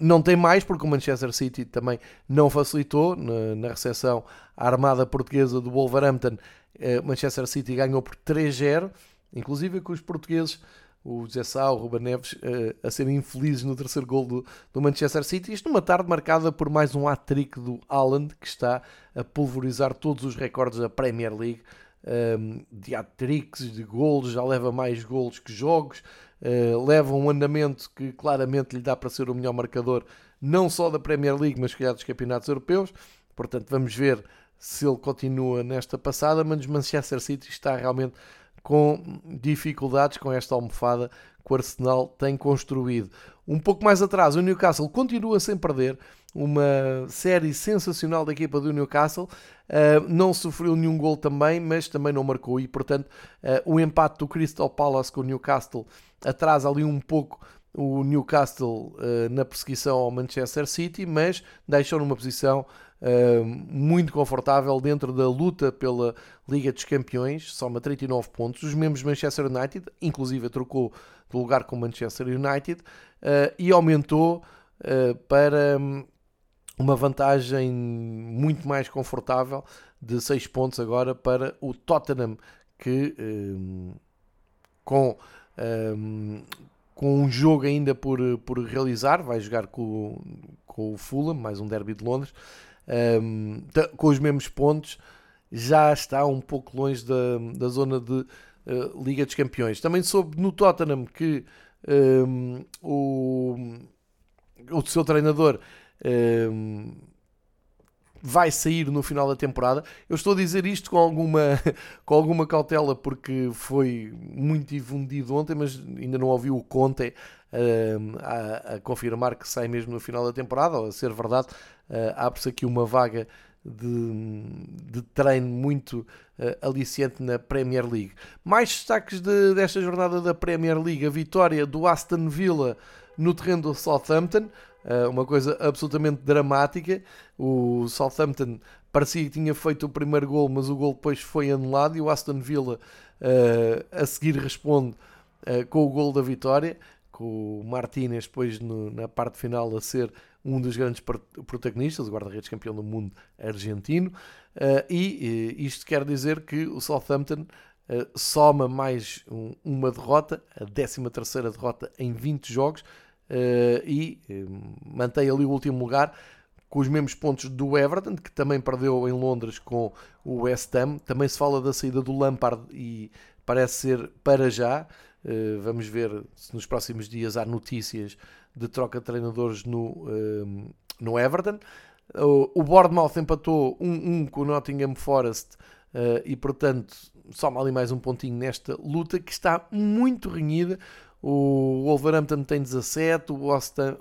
não tem mais, porque o Manchester City também não facilitou na, na recepção à armada portuguesa do Wolverhampton. Uh, Manchester City ganhou por 3-0, inclusive com os portugueses o Sá, o Ruben Neves, uh, a serem infelizes no terceiro gol do, do, Manchester City. Isto numa tarde marcada por mais um hat-trick do Haaland, que está a pulverizar todos os recordes da Premier League. Ehm, de hat-tricks, de golos, já leva mais golos que jogos, uh, leva um andamento que claramente lhe dá para ser o melhor marcador, não só da Premier League, mas calhar dos campeonatos europeus. Portanto, vamos ver se ele continua nesta passada, mas Manchester City está realmente com dificuldades com esta almofada que o Arsenal tem construído. Um pouco mais atrás, o Newcastle continua sem perder. Uma série sensacional da equipa do Newcastle. Uh, não sofreu nenhum gol também, mas também não marcou. E, portanto, uh, o empate do Crystal Palace com o Newcastle atrasa ali um pouco o Newcastle uh, na perseguição ao Manchester City, mas deixou numa posição uh, muito confortável dentro da luta pela Liga dos Campeões, soma 39 pontos. Os membros Manchester United, inclusive, trocou de lugar com Manchester United uh, e aumentou para um, uma vantagem muito mais confortável de 6 pontos agora para o Tottenham, que um, com um, com um jogo ainda por, por realizar, vai jogar com, com o Fulham, mais um derby de Londres, um, com os mesmos pontos, já está um pouco longe da, da zona de uh, Liga dos Campeões. Também soube no Tottenham que um, o, o seu treinador um, vai sair no final da temporada. Eu estou a dizer isto com alguma, com alguma cautela porque foi muito difundido ontem, mas ainda não ouvi o Conte a, a, confirmar que sai mesmo no final da temporada, ou a ser verdade, uh, abre-se aqui uma vaga de, de treino muito uh, aliciante na Premier League. Mais destaques de, desta jornada da Premier League: a vitória do Aston Villa no terreno do Southampton. Eh, uma coisa absolutamente dramática. O Southampton parecia que tinha feito o primeiro gol, mas o gol depois foi anulado e o Aston Villa uh, a seguir responde uh, com o gol da vitória, com o Martínez depois no, na parte final a ser um dos grandes protagonistas, o guarda-redes campeão do mundo argentino, uh, e isto quer dizer que o Southampton soma mais um, uma derrota, a 13 terceira derrota em 20 jogos, e mantém ali o último lugar com os mesmos pontos do Everton, que também perdeu em Londres com o West Ham. Também se fala da saída do Lampard e parece ser para já. Vamos ver se nos próximos dias há notícias de troca de treinadores no, no Everton. o Bournemouth empatou 1-1 um, um com o Nottingham Forest e, portanto, soma ali mais um pontinho nesta luta que está muito renhida. O Wolverhampton tem 17, o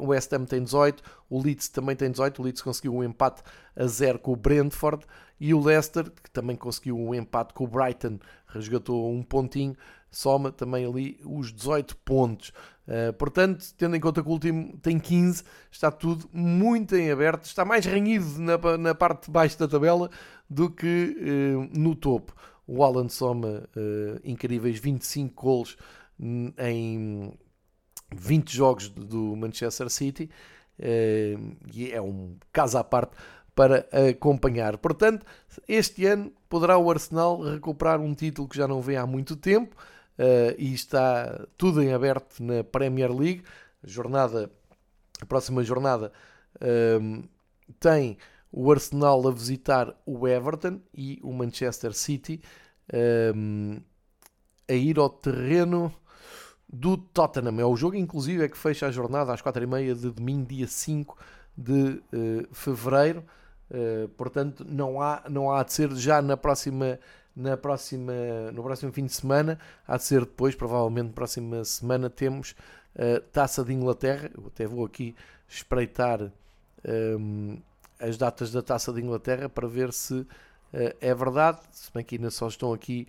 West Ham tem 18, o Leeds também tem 18. O Leeds conseguiu um empate a 0 com o Brentford e o Leicester, que também conseguiu um empate com o Brighton, resgatou um pontinho, soma também ali os 18 pontos. Uh, portanto, tendo em conta que o último tem 15, está tudo muito em aberto, está mais renhido na, na parte de baixo da tabela do que uh, no topo. O Alan soma uh, incríveis 25 golos em 20 jogos do Manchester City e é um caso à parte para acompanhar. Portanto, este ano poderá o Arsenal recuperar um título que já não vem há muito tempo eh, e está tudo em aberto na Premier League. A jornada, a próxima jornada eh, tem o Arsenal a visitar o Everton e o Manchester City a ir ao terreno do Tottenham. É o jogo, inclusive, é que fecha a jornada às 4h30 de domingo, dia 5 de uh, fevereiro. Uh, portanto, não há, não há de ser já na próxima, na próxima, no próximo fim de semana. Há de ser depois, provavelmente, próxima semana, temos uh, Taça de Inglaterra. Eu até vou aqui espreitar um, ehm, as datas da Taça de Inglaterra para ver se é verdade. Se bem que ainda só estão aqui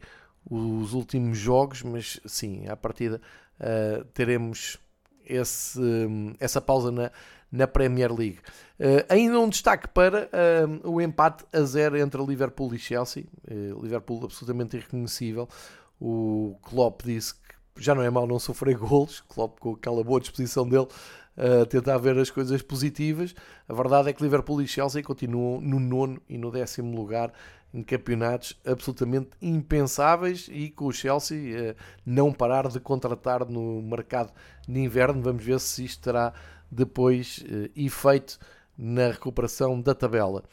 os últimos jogos, mas sim, à partida uh, teremos esse, essa pausa na, na Premier League. Uh, ainda um destaque para uh, o empate a zero entre Liverpool e Chelsea. Uh, Liverpool absolutamente irreconhecível. O Klopp disse que já não é mal não sofrer golos. Klopp com aquela boa disposição dele a tentar ver as coisas positivas. A verdade é que Liverpool e Chelsea continuam no nono e no décimo lugar em campeonatos absolutamente impensáveis e com o Chelsea não parar de contratar no mercado de inverno. Vamos ver se isto terá depois eh, efeito na recuperação da tabela.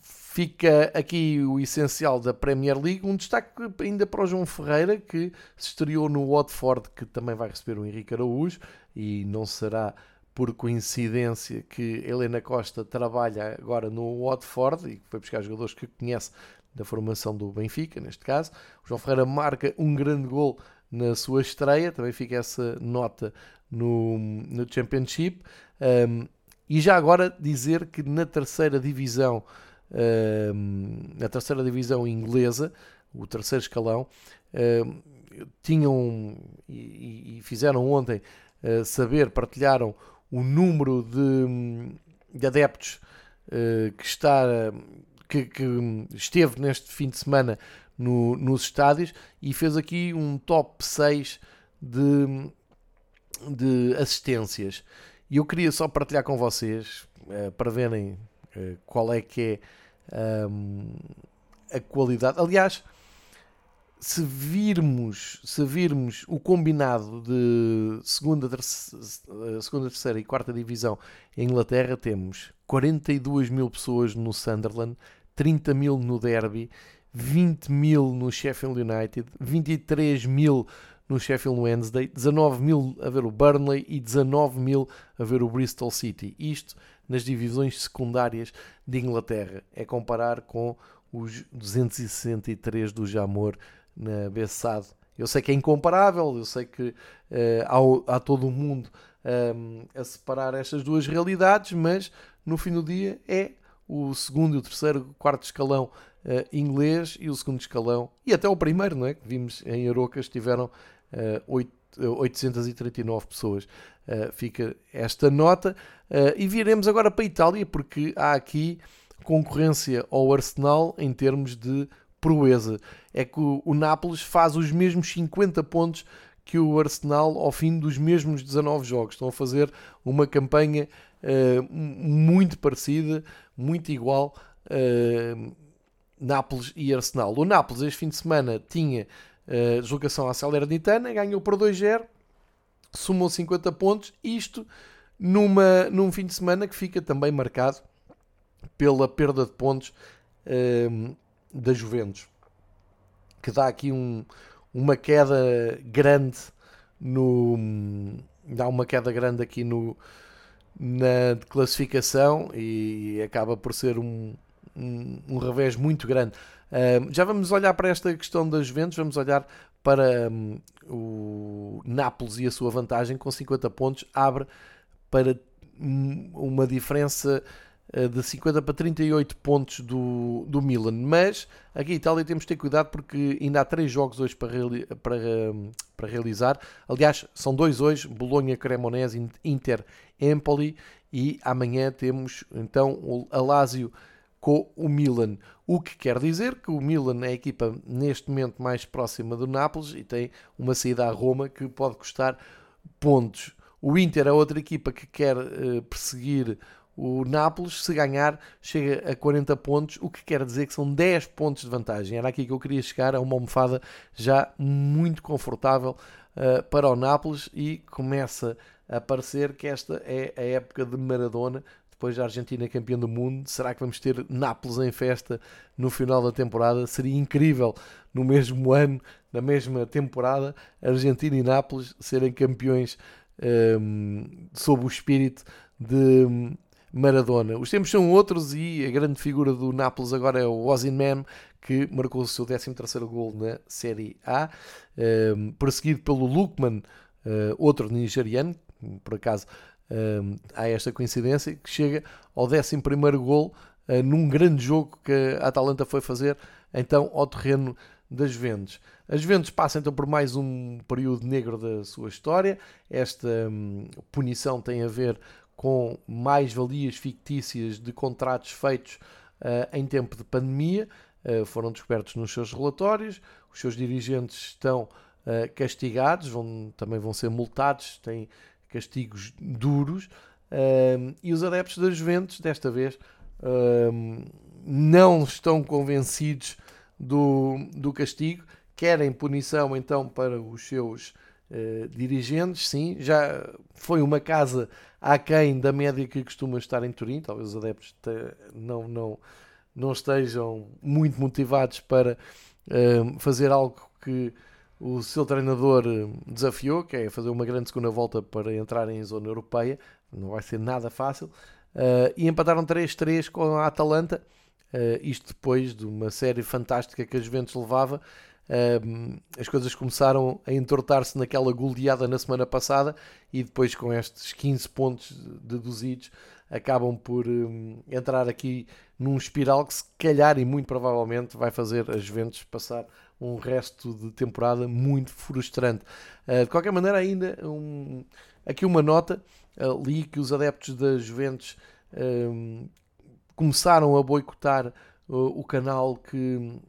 Fica aqui o essencial da Premier League. Um destaque ainda para o João Ferreira, que se estreou no Watford, que também vai receber o Henrique Araújo, e não será por coincidência que Helena Costa trabalha agora no Watford e foi buscar jogadores que conhece da formação do Benfica, neste caso. O João Ferreira marca um grande gol na sua estreia, também fica essa nota no, no Championship. Um, e já agora dizer que na terceira divisão, um, na terceira divisão inglesa, o terceiro escalão, um, tinham e, e, fizeram ontem uh, saber, partilharam o número de, de adeptos uh, que está que, que, esteve neste fim de semana no, nos estádios e fez aqui um top 6 de, de assistências. E eu queria só partilhar com vocês, uh, para verem uh, qual é que é a qualidade. Aliás, se virmos, se virmos o combinado de segunda, terceira, eh, segunda, terceira e quarta divisão em Inglaterra, temos 42 mil pessoas no Sunderland, 30 mil no Derby, 20 mil no Sheffield United, 23 mil no Sheffield Wednesday, 19 mil a ver o Burnley e 19 mil a ver o Bristol City. Isto nas divisões secundárias de Inglaterra. É comparar com os 263 do Jamor na Bessade. Eu sei que é incomparável, eu sei que uh, há, há, todo o mundo um, ehm, a separar estas duas realidades, mas no fim do dia é o segundo e o terceiro, o quarto escalão uh, inglês e o segundo escalão, e até o primeiro, não é? Que vimos em Arocas, tiveram 8, eh, 839 eh, pessoas. Uh, fica esta nota. Uh, e viremos agora para a Itália, porque há aqui concorrência ao Arsenal em termos de proeza. É que o, o Nápoles faz os mesmos 50 pontos que o Arsenal ao fim dos mesmos 19 jogos. Estão a fazer uma campanha uh, muito parecida, muito igual. Nápoles e Arsenal. O Nápoles este fim de semana tinha Uh, deslocação à Salernitana, ganhou por 2-0, somou 50 pontos, isto numa, num fim de semana que fica também marcado pela perda de pontos uh, da Juventus, que dá aqui um, uma queda grande no dá uma queda grande aqui no na classificação e acaba por ser um, um, um revés muito grande. Já vamos olhar para esta questão das Juventus, vamos olhar para um, o Nápoles e a sua vantagem. Com 50 pontos abre para uma diferença uh, de 50 para 38 pontos do, do Milan. Mas aqui em Itália temos de ter cuidado porque ainda há três jogos hoje para, reali para, um, para realizar. Aliás, são dois hoje: Bolonha, Cremonese, Inter, Empoli. E amanhã temos então o Alásio com o Milan. O que quer dizer que o Milan é a equipa neste momento mais próxima do Nápoles e tem uma saída a Roma que pode custar pontos. O Inter é outra equipa que quer uh, perseguir o Nápoles, se ganhar, chega a 40 pontos, o que quer dizer que são 10 pontos de vantagem. Era aqui que eu queria chegar a uma almofada já muito confortável uh, para o Nápoles e começa a parecer que esta é a época de Maradona, depois da Argentina campeã do mundo, será que vamos ter Nápoles em festa no final da temporada? Seria incrível no mesmo ano, na mesma temporada, Argentina e Nápoles serem campeões um, sob o espírito de Maradona. Os tempos são outros e a grande figura do Nápoles agora é o Ozyman, que marcou o seu 13º gol na Série A, um, perseguido pelo Lukman, uh, outro nigeriano, por acaso uh, há esta coincidência, que chega ao 11 gol uh, num grande jogo que a Atalanta foi fazer então ao terreno das Juventus. As Juventus passam então por mais um período negro da sua história. Esta hum, punição tem a ver com mais-valias fictícias de contratos feitos uh, em tempo de pandemia. Uh, foram descobertos nos seus relatórios. Os seus dirigentes estão uh, castigados, vão, também vão ser multados, têm castigos duros. e os adeptos das Juventus, desta vez, não estão convencidos do, do castigo, querem punição então para os seus uh, dirigentes, sim, já foi uma casa aquém da média que costuma estar em Turim, talvez os adeptos não, não, não estejam muito motivados para uh, fazer algo que o seu treinador eh, desafiou, que é fazer uma grande segunda volta para entrar em zona europeia, não vai ser nada fácil, uh, e empataram 3-3 com a Atalanta, isto depois de uma série fantástica que a Juventus levava. Uh, as coisas começaram a entortar-se naquela goleada na semana passada e depois com estes 15 pontos deduzidos acabam por um, entrar aqui num espiral que se calhar e muito provavelmente vai fazer a Juventus passar um resto de temporada muito frustrante. Uh, de qualquer maneira, ainda um, aqui uma nota, li que os adeptos da Juventus hum, começaram a boicotar o, o canal que,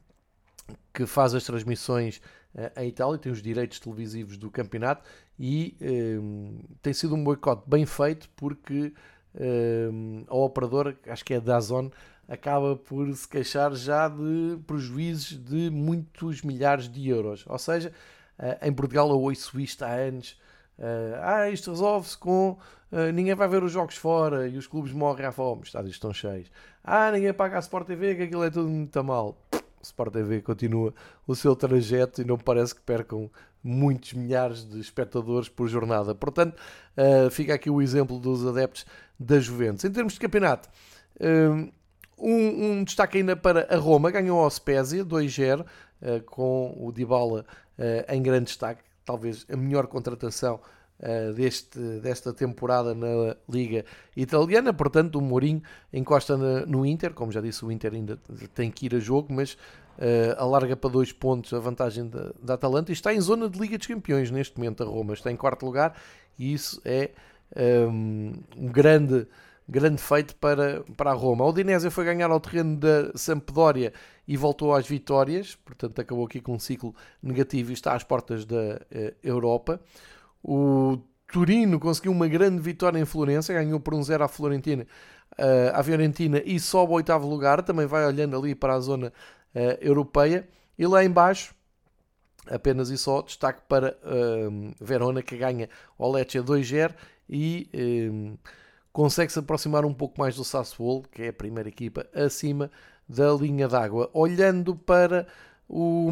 que faz as transmissões uh, em Itália, tem os direitos televisivos do campeonato e uh, tem sido um boicote bem feito porque uh, a operadora, acho que é da Zone, acaba por se queixar já de prejuízos de muitos milhares de euros. Ou seja, em Portugal eu ouço isto há anos. ah, isto resolve-se com Uh, ninguém vai ver os jogos fora e os clubes morrem à fome, os estádios estão cheios. Ah, ninguém paga a Sport TV, que aquilo é tudo muito mal. Sport TV continua o seu trajeto e não parece que percam muitos milhares de espectadores por jornada. Portanto, uh, fica aqui o exemplo dos adeptos da Juventus. Em termos de campeonato, uh, um, um, destaque ainda para a Roma, ganhou a Spezia 2-0, uh, com o Dybala em grande destaque, talvez a melhor contratação uh, deste, desta temporada na Liga Italiana. Portanto, o Mourinho encosta no Inter. Como já disse, o Inter ainda tem que ir a jogo, mas uh, alarga para dois pontos a vantagem da, da Atalanta e está em zona de Liga dos Campeões neste momento. A Roma está em quarto lugar e isso é um, ehm, um grande grande feito para, para a Roma. A Udinese foi ganhar ao terreno da Sampdoria e voltou às vitórias, portanto acabou aqui com um ciclo negativo e está às portas da uh, Europa. O Turino conseguiu uma grande vitória em Florença, ganhou por um 0 à Florentina, uh, à Fiorentina e sobe ao oitavo lugar, também vai olhando ali para a zona uh, europeia. E lá embaixo, apenas e só, destaque para uh, Verona, que ganha o Lecce 2-0 e consegue se aproximar um pouco mais do Sassuolo, que é a primeira equipa acima da linha d'água. Olhando para o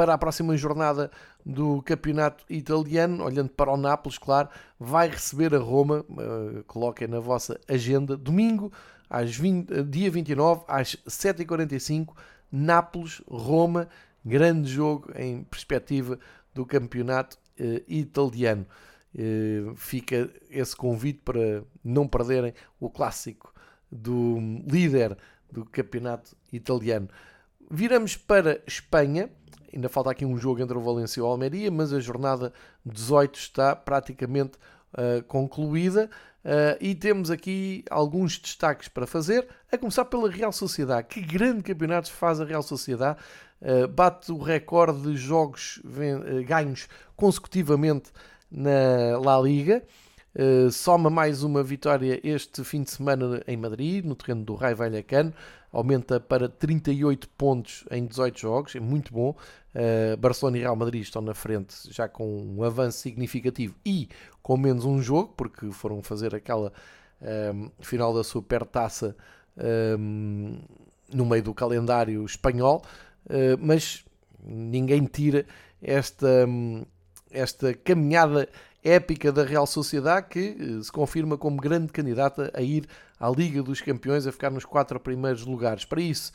para a próxima jornada do campeonato italiano, olhando para o Nápoles, claro, vai receber a Roma, uh, coloquem na vossa agenda, domingo, às 20, uh, dia 29, às 7h45, Nápoles-Roma, grande jogo em perspectiva do campeonato uh, italiano. Uh, fica esse convite para não perderem o clássico do líder do campeonato italiano. Viramos para Espanha, Ainda falta aqui um jogo entre o Valência e o Almeria, mas a jornada 18 está praticamente uh, concluída. Uh, e temos aqui alguns destaques para fazer, a começar pela Real Sociedade. Que grande campeonato faz a Real Sociedade! Uh, bate o recorde de jogos ganhos consecutivamente na La Liga. Uh, soma mais uma vitória este fim de semana em Madrid, no terreno do Rai Vallecano. Aumenta para 38 pontos em 18 jogos, é muito bom. Uh, Barcelona e Real Madrid estão na frente já com um avanço significativo e com menos um jogo, porque foram fazer aquela um, ehm, final da supertaça um, ehm, no meio do calendário espanhol, uh, mas ninguém tira esta, esta caminhada épica da Real Sociedade que eh, se confirma como grande candidata a ir à Liga dos Campeões, a ficar nos quatro primeiros lugares. Para isso,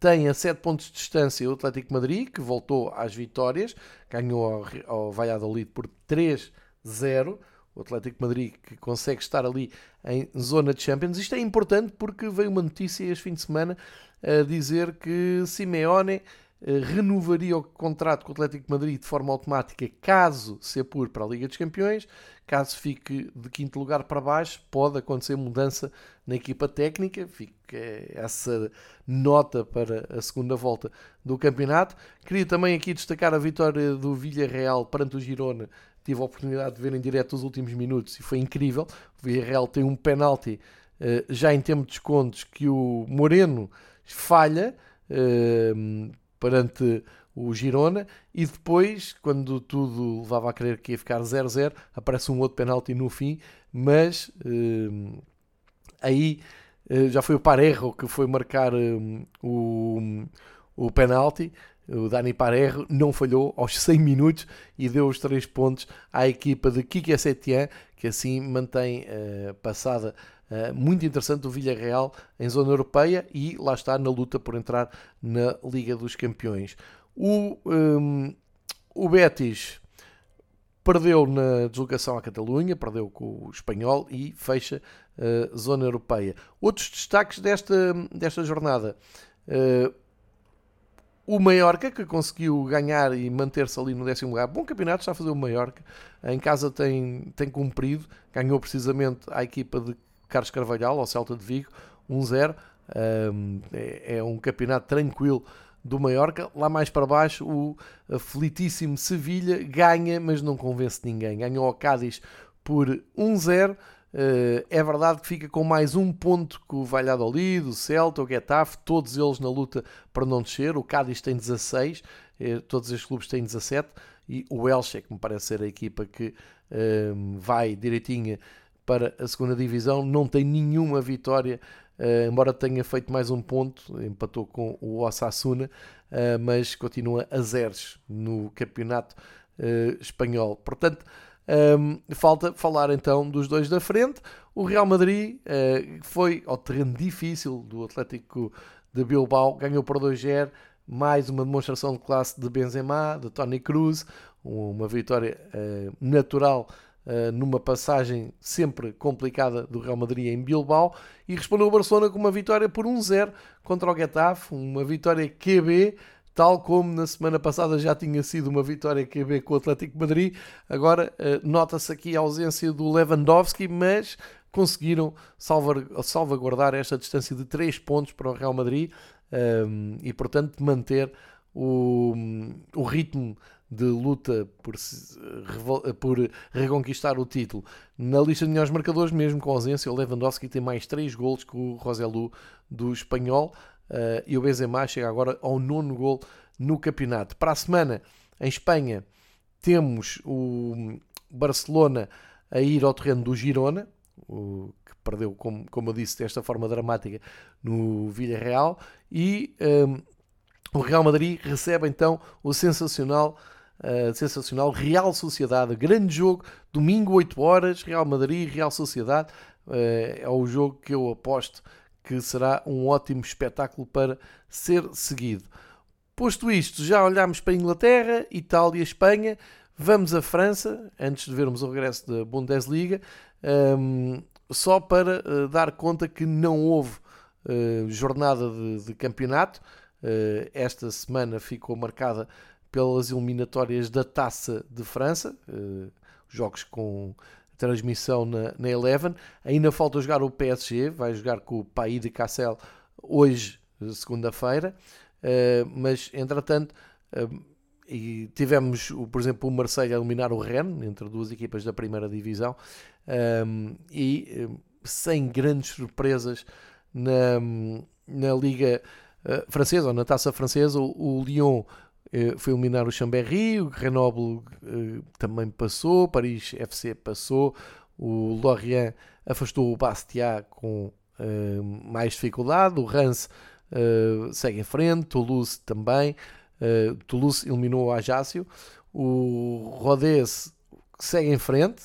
tem a 7 pontos de distância o Atlético Madrid, que voltou às vitórias, ganhou ao, ao Valladolid por 3-0. o Atlético Madrid que consegue estar ali em zona de Champions. Isto é importante porque veio uma notícia este fim de semana a dizer que Simeone renovaria o contrato com o Atlético de Madrid de forma automática caso se apure para a Liga dos Campeões. Caso fique de quinto lugar para baixo, pode acontecer mudança na equipa técnica. Fica essa nota para a segunda volta do campeonato. Queria também aqui destacar a vitória do Villarreal perante o Girona. Tive a oportunidade de ver em direto os últimos minutos e foi incrível. O Villarreal tem um penalti eh, já em tempo de descontos que o Moreno falha eh, perante o Girona e depois, quando tudo levava a crer que ia ficar 0-0, aparece um outro penalti no fim, mas uh, aí uh, já foi o Parerro que foi marcar uh, o, o penalti. O Dani Parerro não falhou aos 100 minutos e deu os 3 pontos à equipa de Kike Setien, que assim mantém passada muito interessante do Villarreal em zona europeia e lá está na luta por entrar na Liga dos Campeões. O, um, o Betis perdeu na deslocação à Catalunha, perdeu com o espanhol e fecha a uh, zona europeia. Outros destaques desta, desta jornada. Uh, o Mallorca, que conseguiu ganhar e manter-se ali no décimo lugar. Bom campeonato está a fazer o Mallorca. Em casa tem, tem cumprido. Ganhou precisamente a equipa de Carlos Carvalhal, ao Celta de Vigo, 1-0. Um, é, é um campeonato tranquilo do Mallorca. Lá mais para baixo, o aflitíssimo Sevilha ganha, mas não convence ninguém. Ganhou ao Cádiz por 1-0. Uh, eh, é verdade que fica com mais um ponto que o Valladolid, o Celta, o Getafe, todos eles na luta para não descer. O Cádiz tem 16, uh, todos estes clubes têm 17 e o Elche, que me parece ser a equipa que vai direitinha para a segunda divisão, não tem nenhuma vitória Uh, embora tenha feito mais um ponto, empatou com o Osasuna, uh, mas continua a zeros no campeonato uh, espanhol. Portanto, um, falta falar então dos dois da frente. O Real Madrid foi ao terreno difícil do Atlético de Bilbao, ganhou por 2-0, mais uma demonstração de classe de Benzema, de Tony Cruz, uma vitória natural eh, numa passagem sempre complicada do Real Madrid em Bilbao e respondeu o Barcelona com uma vitória por 1-0 contra o Getafe, uma vitória QB, tal como na semana passada já tinha sido uma vitória QB com o Atlético de Madrid. Agora uh, nota-se aqui a ausência do Lewandowski, mas conseguiram salvaguardar esta distância de 3 pontos para o Real Madrid um, eh, e, portanto, manter o, o ritmo de luta por, por reconquistar o título. Na lista de melhores marcadores, mesmo com ausência, o Lewandowski tem mais 3 golos que o Roselu do espanhol uh, e o Benzema chega agora ao nono gol no campeonato. Para a semana, em Espanha, temos o Barcelona a ir ao terreno do Girona, o, que perdeu, como, como eu disse, desta forma dramática no Villarreal, e um, ehm, o Real Madrid recebe então o sensacional Uh, sensacional. Real Sociedade, grande jogo, domingo 8 horas, Real Madrid, Real Sociedade. Uh, é o jogo que eu aposto que será um ótimo espetáculo para ser seguido. Posto isto, já olhámos para Inglaterra, Itália, Espanha. Vamos à França, antes de vermos o regresso da Bundesliga, um, ehm, só para uh, dar conta que não houve jornada de, de campeonato. esta semana ficou marcada pelas eliminatórias da Taça de França, uh, jogos com transmissão na, na Eleven. Ainda falta jogar o PSG, vai jogar com o País de Cassel hoje, segunda-feira, uh, mas entretanto. Uh, e tivemos, por exemplo, o Marseille a eliminar o Rennes, entre duas equipas da primeira divisão, um, e sem grandes surpresas na, na Liga uh, Francesa, ou na Taça Francesa, o, o Lyon eh, foi eliminar o Chambéry, o Grenoble uh, também passou, Paris FC passou, o Lorient afastou o Bastia com uh, mais dificuldade, o uh, segue em frente, Toulouse também, Toulouse eliminou o Ajaccio, o Rodez segue em frente,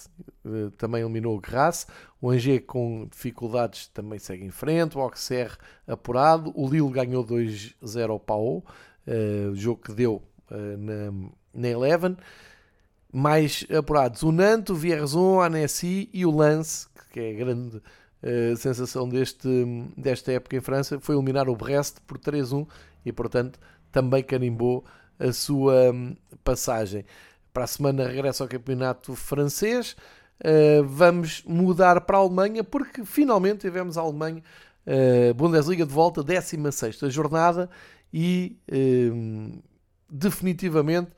também eliminou o Grasse, o Angers com dificuldades também segue em frente, o Auxerre apurado, o Lille ganhou 2-0 ao Pau, uh, jogo que deu uh, na, na Eleven. mais apurados, o Nantes, o Vierzon, a Annecy e o Lance, que é a grande uh, sensação deste, desta época em França, foi eliminar o Brest por 3-1 e, portanto, também carimbou a sua um, passagem. Para a semana regressa ao campeonato francês. Uh, vamos mudar para a Alemanha porque finalmente tivemos a Alemanha uh, Bundesliga de volta, 16 jornada e uh, definitivamente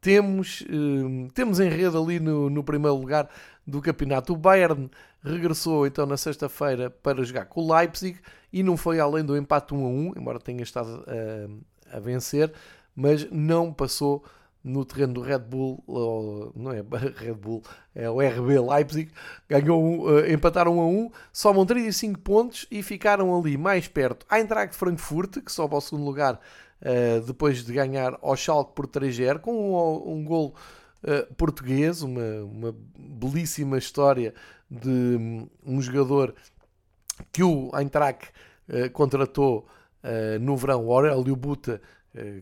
temos, temos enredo ali no, no primeiro lugar do campeonato. O Bayern regressou então na sexta-feira para jogar com o Leipzig e não foi além do empate 1 a 1, embora tenha estado a, a vencer, mas não passou no terreno do Red Bull, ou, não é Red Bull, é o RB Leipzig, ganhou, uh, empataram 1 a 1, somam 35 pontos e ficaram ali mais perto a Eintracht Frankfurt, que sobe ao segundo lugar uh, depois de ganhar ao Schalke por 3-0, com um, um gol uh, português, uma, uma belíssima história de um, um jogador que o Eintracht contratou no verão, o Aurélio Buta,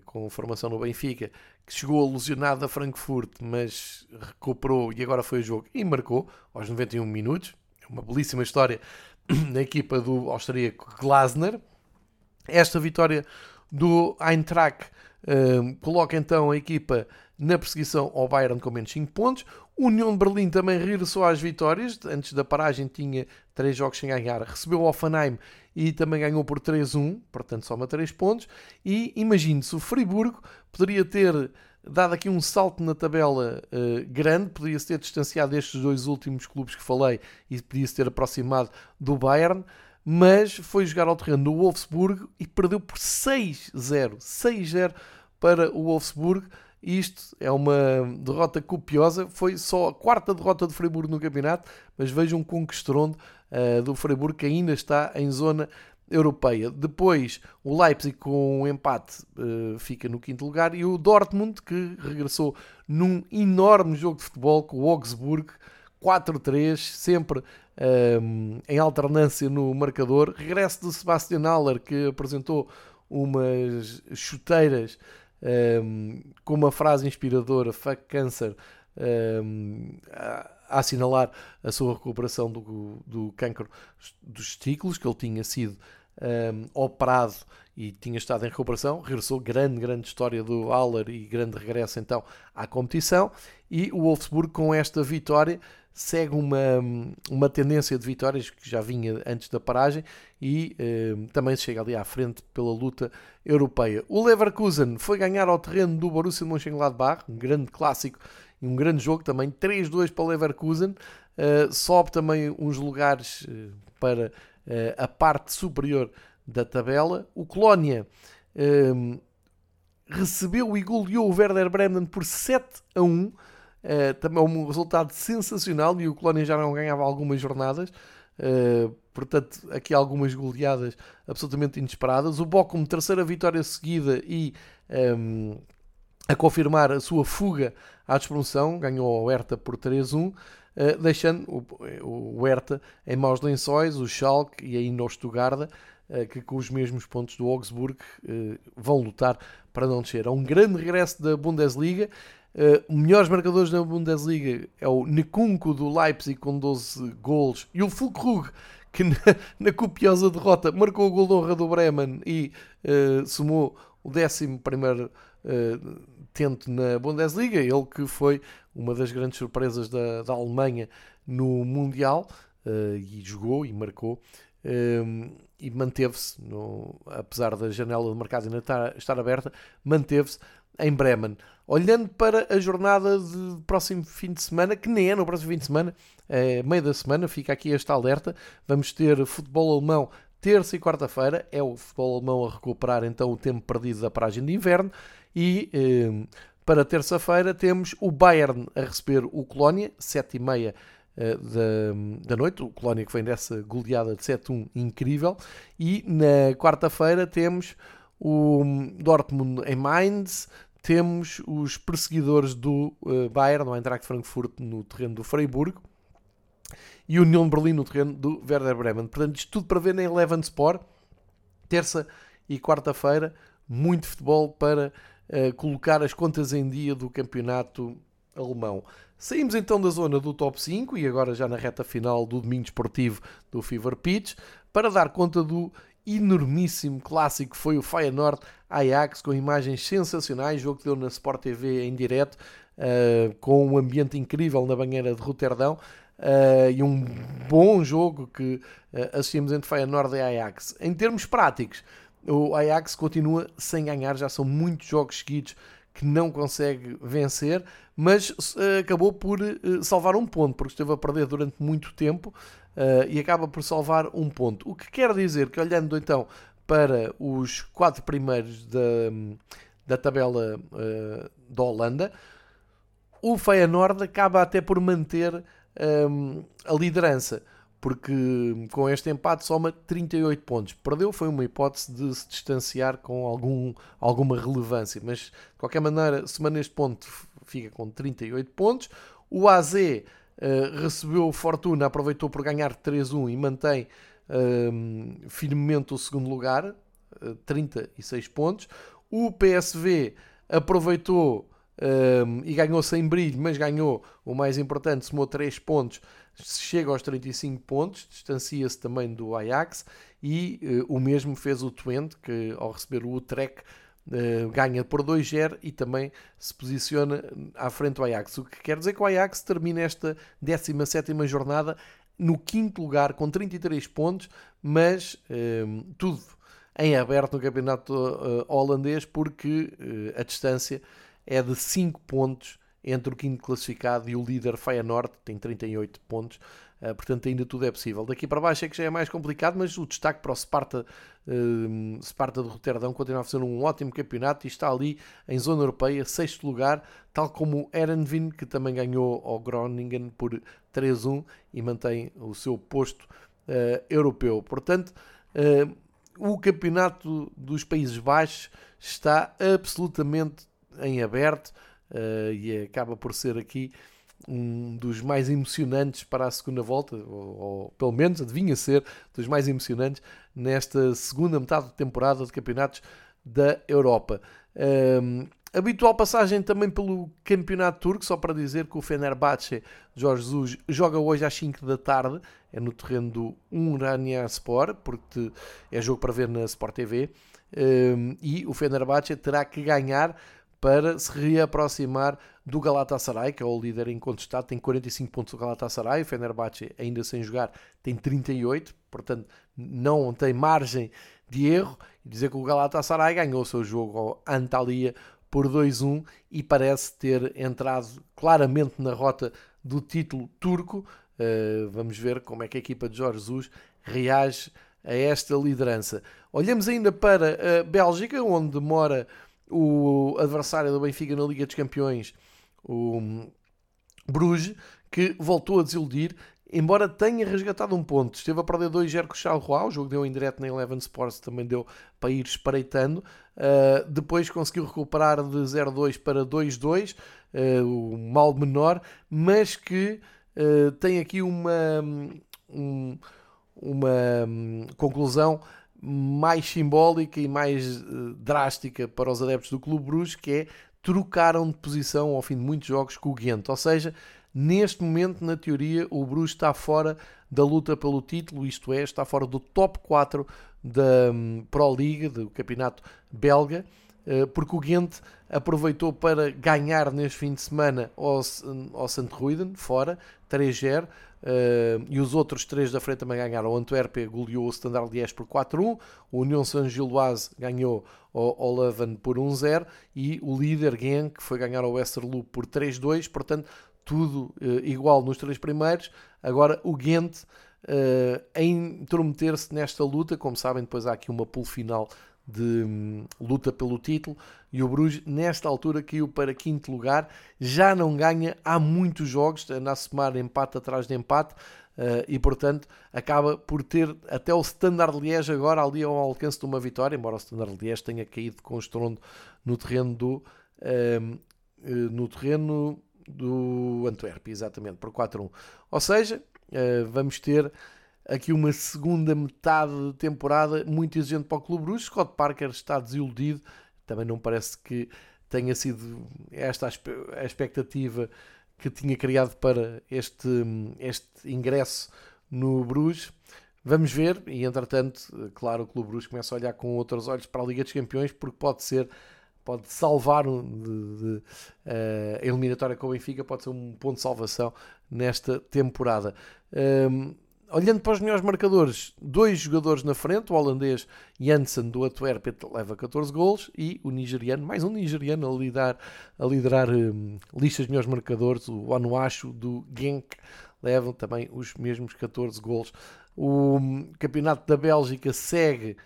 com formação no Benfica, que chegou alusionado a Frankfurt, mas recuperou e agora foi o jogo e marcou aos 91 minutos. É uma belíssima história na equipa do austríaco Glasner. Esta vitória do Eintracht um, coloca então a equipa na perseguição ao Bayern com menos 5 pontos. União de Berlim também regressou às vitórias. Antes da paragem tinha 3 jogos sem ganhar. Recebeu o Offenheim e também ganhou por 3-1, portanto soma 3 pontos. E imagine-se, o Friburgo poderia ter dado aqui um salto na tabela uh, grande, podia-se ter distanciado destes dois últimos clubes que falei e podia-se ter aproximado do Bayern, mas foi jogar ao terreno do Wolfsburg e perdeu por 6-0. 6-0 para o Wolfsburg. Isto é uma derrota copiosa. Foi só a quarta derrota do Freiburg no campeonato, mas vejam com que uh, do Freiburg que ainda está em zona europeia. Depois, o Leipzig com um empate uh, fica no quinto lugar e o Dortmund que regressou num enorme jogo de futebol com o Augsburg 4-3, sempre um, em alternância no marcador. Regresso de Sebastian Haller que apresentou umas chuteiras um, com uma frase inspiradora, fuck cancer, um, a, a, assinalar a sua recuperação do, do cancro dos testículos, que ele tinha sido um, operado e tinha estado em recuperação. Regressou, grande, grande história do Haller e grande regresso então à competição. E o Wolfsburg, com esta vitória, segue uma, uma tendência de vitórias que já vinha antes da paragem e eh, também chega ali à frente pela luta europeia. O Leverkusen foi ganhar ao terreno do Borussia Mönchengladbach, um grande clássico e um grande jogo também, 3-2 para o Leverkusen, uh, sobe também uns lugares uh, para uh, a parte superior da tabela. O Colónia recebeu e goleou o Werder Bremen por 7 a 1, Uh, também é um resultado sensacional e o Colónia já não ganhava algumas jornadas. Uh, portanto, aqui algumas goleadas absolutamente inesperadas. O Bochum, terceira vitória seguida e um, ehm, a confirmar a sua fuga à despromoção, ganhou o Hertha por 3-1, uh, eh, deixando o, o Hertha em maus lençóis, o Schalke e ainda o Stuttgart, uh, que com os mesmos pontos do Augsburg vão lutar para não descer. É um grande regresso da Bundesliga Uh, melhores marcadores da Bundesliga é o Nekunko do Leipzig com 12 gols e o Fulkrug que na, na copiosa derrota marcou o gol de honra do Bremen e uh, somou o 11 primeiro uh, tento na Bundesliga, ele que foi uma das grandes surpresas da, da Alemanha no Mundial uh, e jogou e marcou e manteve-se, apesar da janela de mercado ainda estar, estar aberta, manteve-se em Bremen. Olhando para a jornada de próximo fim de semana, que nem é no próximo fim de semana, é meio da semana, fica aqui esta alerta. Vamos ter futebol alemão terça e quarta-feira. É o futebol alemão a recuperar então o tempo perdido da paragem de inverno. E eh, para terça-feira temos o Bayern a receber o Colónia, 7h30 eh, da, da noite. O Colónia que vem dessa goleada de 7-1 incrível. E na quarta-feira temos o Dortmund em Mainz, temos os perseguidores do uh, Bayern, no Eintracht Frankfurt, no terreno do Freiburg, e o União de Berlim no terreno do Werder Bremen. Portanto, isto tudo para ver na Eleven Sport, terça e quarta-feira, muito futebol para uh, colocar as contas em dia do campeonato alemão. Saímos então da zona do top 5 e agora já na reta final do domingo esportivo do Fever Pitch para dar conta do enormíssimo clássico que foi o Feyenoord Ajax com imagens sensacionais, jogo que deu na Sport TV em direto, uh, com um ambiente incrível na banheira de Roterdão. Uh, e um bom jogo que uh, assistimos entre Feyenoord e Ajax. Em termos práticos, o Ajax continua sem ganhar, já são muitos jogos seguidos que não consegue vencer, mas uh, acabou por uh, salvar um ponto, porque esteve a perder durante muito tempo uh, e acaba por salvar um ponto. O que quer dizer que, olhando então para os quatro primeiros da, da tabela da Holanda, o Feyenoord acaba até por manter um, a liderança porque com este empate soma 38 pontos. Perdeu foi uma hipótese de se distanciar com algum, alguma relevância, mas de qualquer maneira, se neste ponto fica com 38 pontos. O AZ uh, recebeu fortuna, aproveitou por ganhar 3-1 e mantém firmemente o segundo lugar, uh, 36 pontos. O PSV aproveitou um, e ganhou sem brilho, mas ganhou o mais importante, somou 3 pontos, chega aos 35 pontos, distancia-se também do Ajax e uh, o mesmo fez o Twente, que ao receber o Utrecht uh, ganha por 2-0 e também se posiciona à frente do Ajax. O que quer dizer que o Ajax termina esta 17 jornada no quinto lugar com 33 pontos, mas uh, tudo em aberto no campeonato uh, holandês porque uh, a distância é de 5 pontos entre o quinto classificado e o líder Feyenoord, tem 38 pontos, uh, portanto ainda tudo é possível. Daqui para baixo é que já é mais complicado, mas o destaque para o Sparta, uh, Sparta de Roterdão continua a fazer um ótimo campeonato e está ali em zona europeia, sexto lugar, tal como o Erenvin, que também ganhou ao Groningen por 3-1 e mantém o seu posto uh, europeu. Portanto, o campeonato dos Países Baixos está absolutamente em aberto uh, e acaba por ser aqui um dos mais emocionantes para a segunda volta, ou, ou, pelo menos adivinha ser dos mais emocionantes nesta segunda metade de temporada de campeonatos da Europa. Um, ehm, habitual passagem também pelo campeonato turco, só para dizer que o Fenerbahçe Jorge Jesus joga hoje às 5 da tarde, é no terreno do Sport, porque é jogo para ver na Sport TV, um, ehm, e o Fenerbahçe terá que ganhar para se reaproximar do Galatasaray, que é o líder incontestado, tem 45 pontos do Galatasaray, o Fenerbahçe ainda sem jogar tem 38, portanto não tem margem de erro, dizer que o Galatasaray ganhou o seu jogo ao Antalya por 2-1 e parece ter entrado claramente na rota do título turco. Uh, vamos ver como é que a equipa de Jorge Jesus reage a esta liderança. Olhamos ainda para a Bélgica, onde mora o adversário do Benfica na Liga dos Campeões, o Bruges, que voltou a desiludir, embora tenha resgatado um ponto. Esteve a perder 2-0 com o o jogo deu em direto na Eleven Sports, também deu para ir espreitando. Uh, depois conseguiu recuperar de 0-2 para 2-2, uh, ah, o mal menor, mas que uh, tem aqui uma, um, uma um, conclusão mais simbólica e mais uh, drástica para os adeptos do Clube Bruges, que é trocaram de posição ao fim de muitos jogos com o Ghent. Ou seja, neste momento, na teoria, o Bruges está fora da luta pelo título, isto é, está fora do top 4 da um, Pro League, do campeonato belga, uh, porque o Ghent aproveitou para ganhar neste fim de semana ao, ao St. Ruiden, fora, 3-0, Uh, e os outros três da frente também ganharam. O Antuérpia goleou o Standard Liège por 4-1, o União Saint-Gilloise ganhou o Leuven por 1-0 e o líder Genk foi ganhar ao Westerlo por 3-2, portanto tudo uh, igual nos três primeiros. Agora o Ghent uh, em intrometer-se nesta luta, como sabem depois há aqui uma pool final de hum, luta pelo título e o Bruges nesta altura caiu para quinto lugar, já não ganha há muitos jogos, anda a somar empate atrás de empate uh, e portanto acaba por ter até o Standard Liège agora ali ao alcance de uma vitória, embora o Standard Liège tenha caído com estrondo no terreno do uh, no terreno do Antwerp, exatamente, por 4-1. Ou seja, uh, vamos ter aqui uma segunda metade de temporada muito exigente para o Clube Bruges. Scott Parker está desiludido, também não parece que tenha sido esta a expectativa que tinha criado para este, este ingresso no Bruges. Vamos ver, e entretanto, claro, o Clube Bruges começa a olhar com outros olhos para a Liga dos Campeões, porque pode ser, pode salvar de, de, uh, a eliminatória com o Benfica, pode ser um ponto de salvação nesta temporada. Um, olhando para os melhores marcadores, dois jogadores na frente, o holandês Janssen do Antwerp leva 14 gols e o nigeriano, mais um nigeriano a liderar, a liderar um, listas de melhores marcadores, o Anuachu do Genk, levam também os mesmos 14 gols. O hum, campeonato da Bélgica segue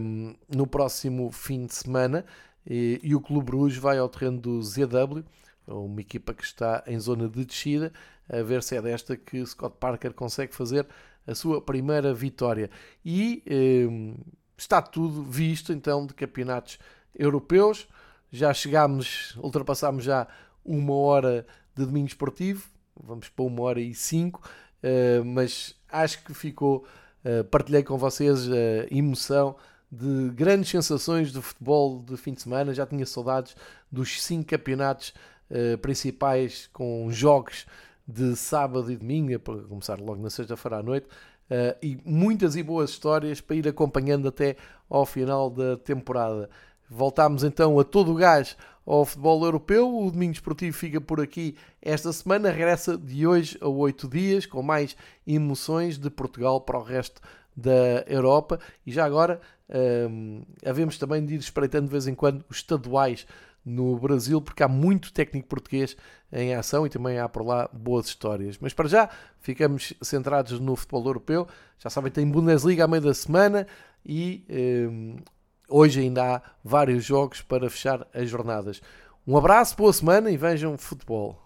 um, no próximo fim de semana e, e o Clube Bruges vai ao terreno do ZW, uma equipa que está em zona de descida a ver se é desta que Scott Parker consegue fazer a sua primeira vitória. E eh, está tudo visto então de campeonatos europeus. Já chegámos, ultrapassámos já uma hora de domingo esportivo, vamos para uma hora e cinco, eh, mas acho que ficou, eh, partilhei com vocês a emoção de grandes sensações do futebol de fim de semana. Já tinha saudades dos cinco campeonatos eh, principais com jogos de sábado e domingo, para começar logo na sexta-feira à noite, uh, e muitas e boas histórias para ir acompanhando até ao final da temporada. Voltámos então a todo o gás ao futebol europeu. O Domingo Esportivo fica por aqui esta semana. Regressa de hoje a oito dias com mais emoções de Portugal para o resto da Europa. E já agora ehm, havemos também de ir espreitando de vez em quando os estaduais no Brasil, porque há muito técnico português em ação e também há por lá boas histórias. Mas para já ficamos centrados no futebol europeu. Já sabem, tem Bundesliga à meio da semana e um, hoje ainda há vários jogos para fechar as jornadas. Um abraço, boa semana e vejam futebol.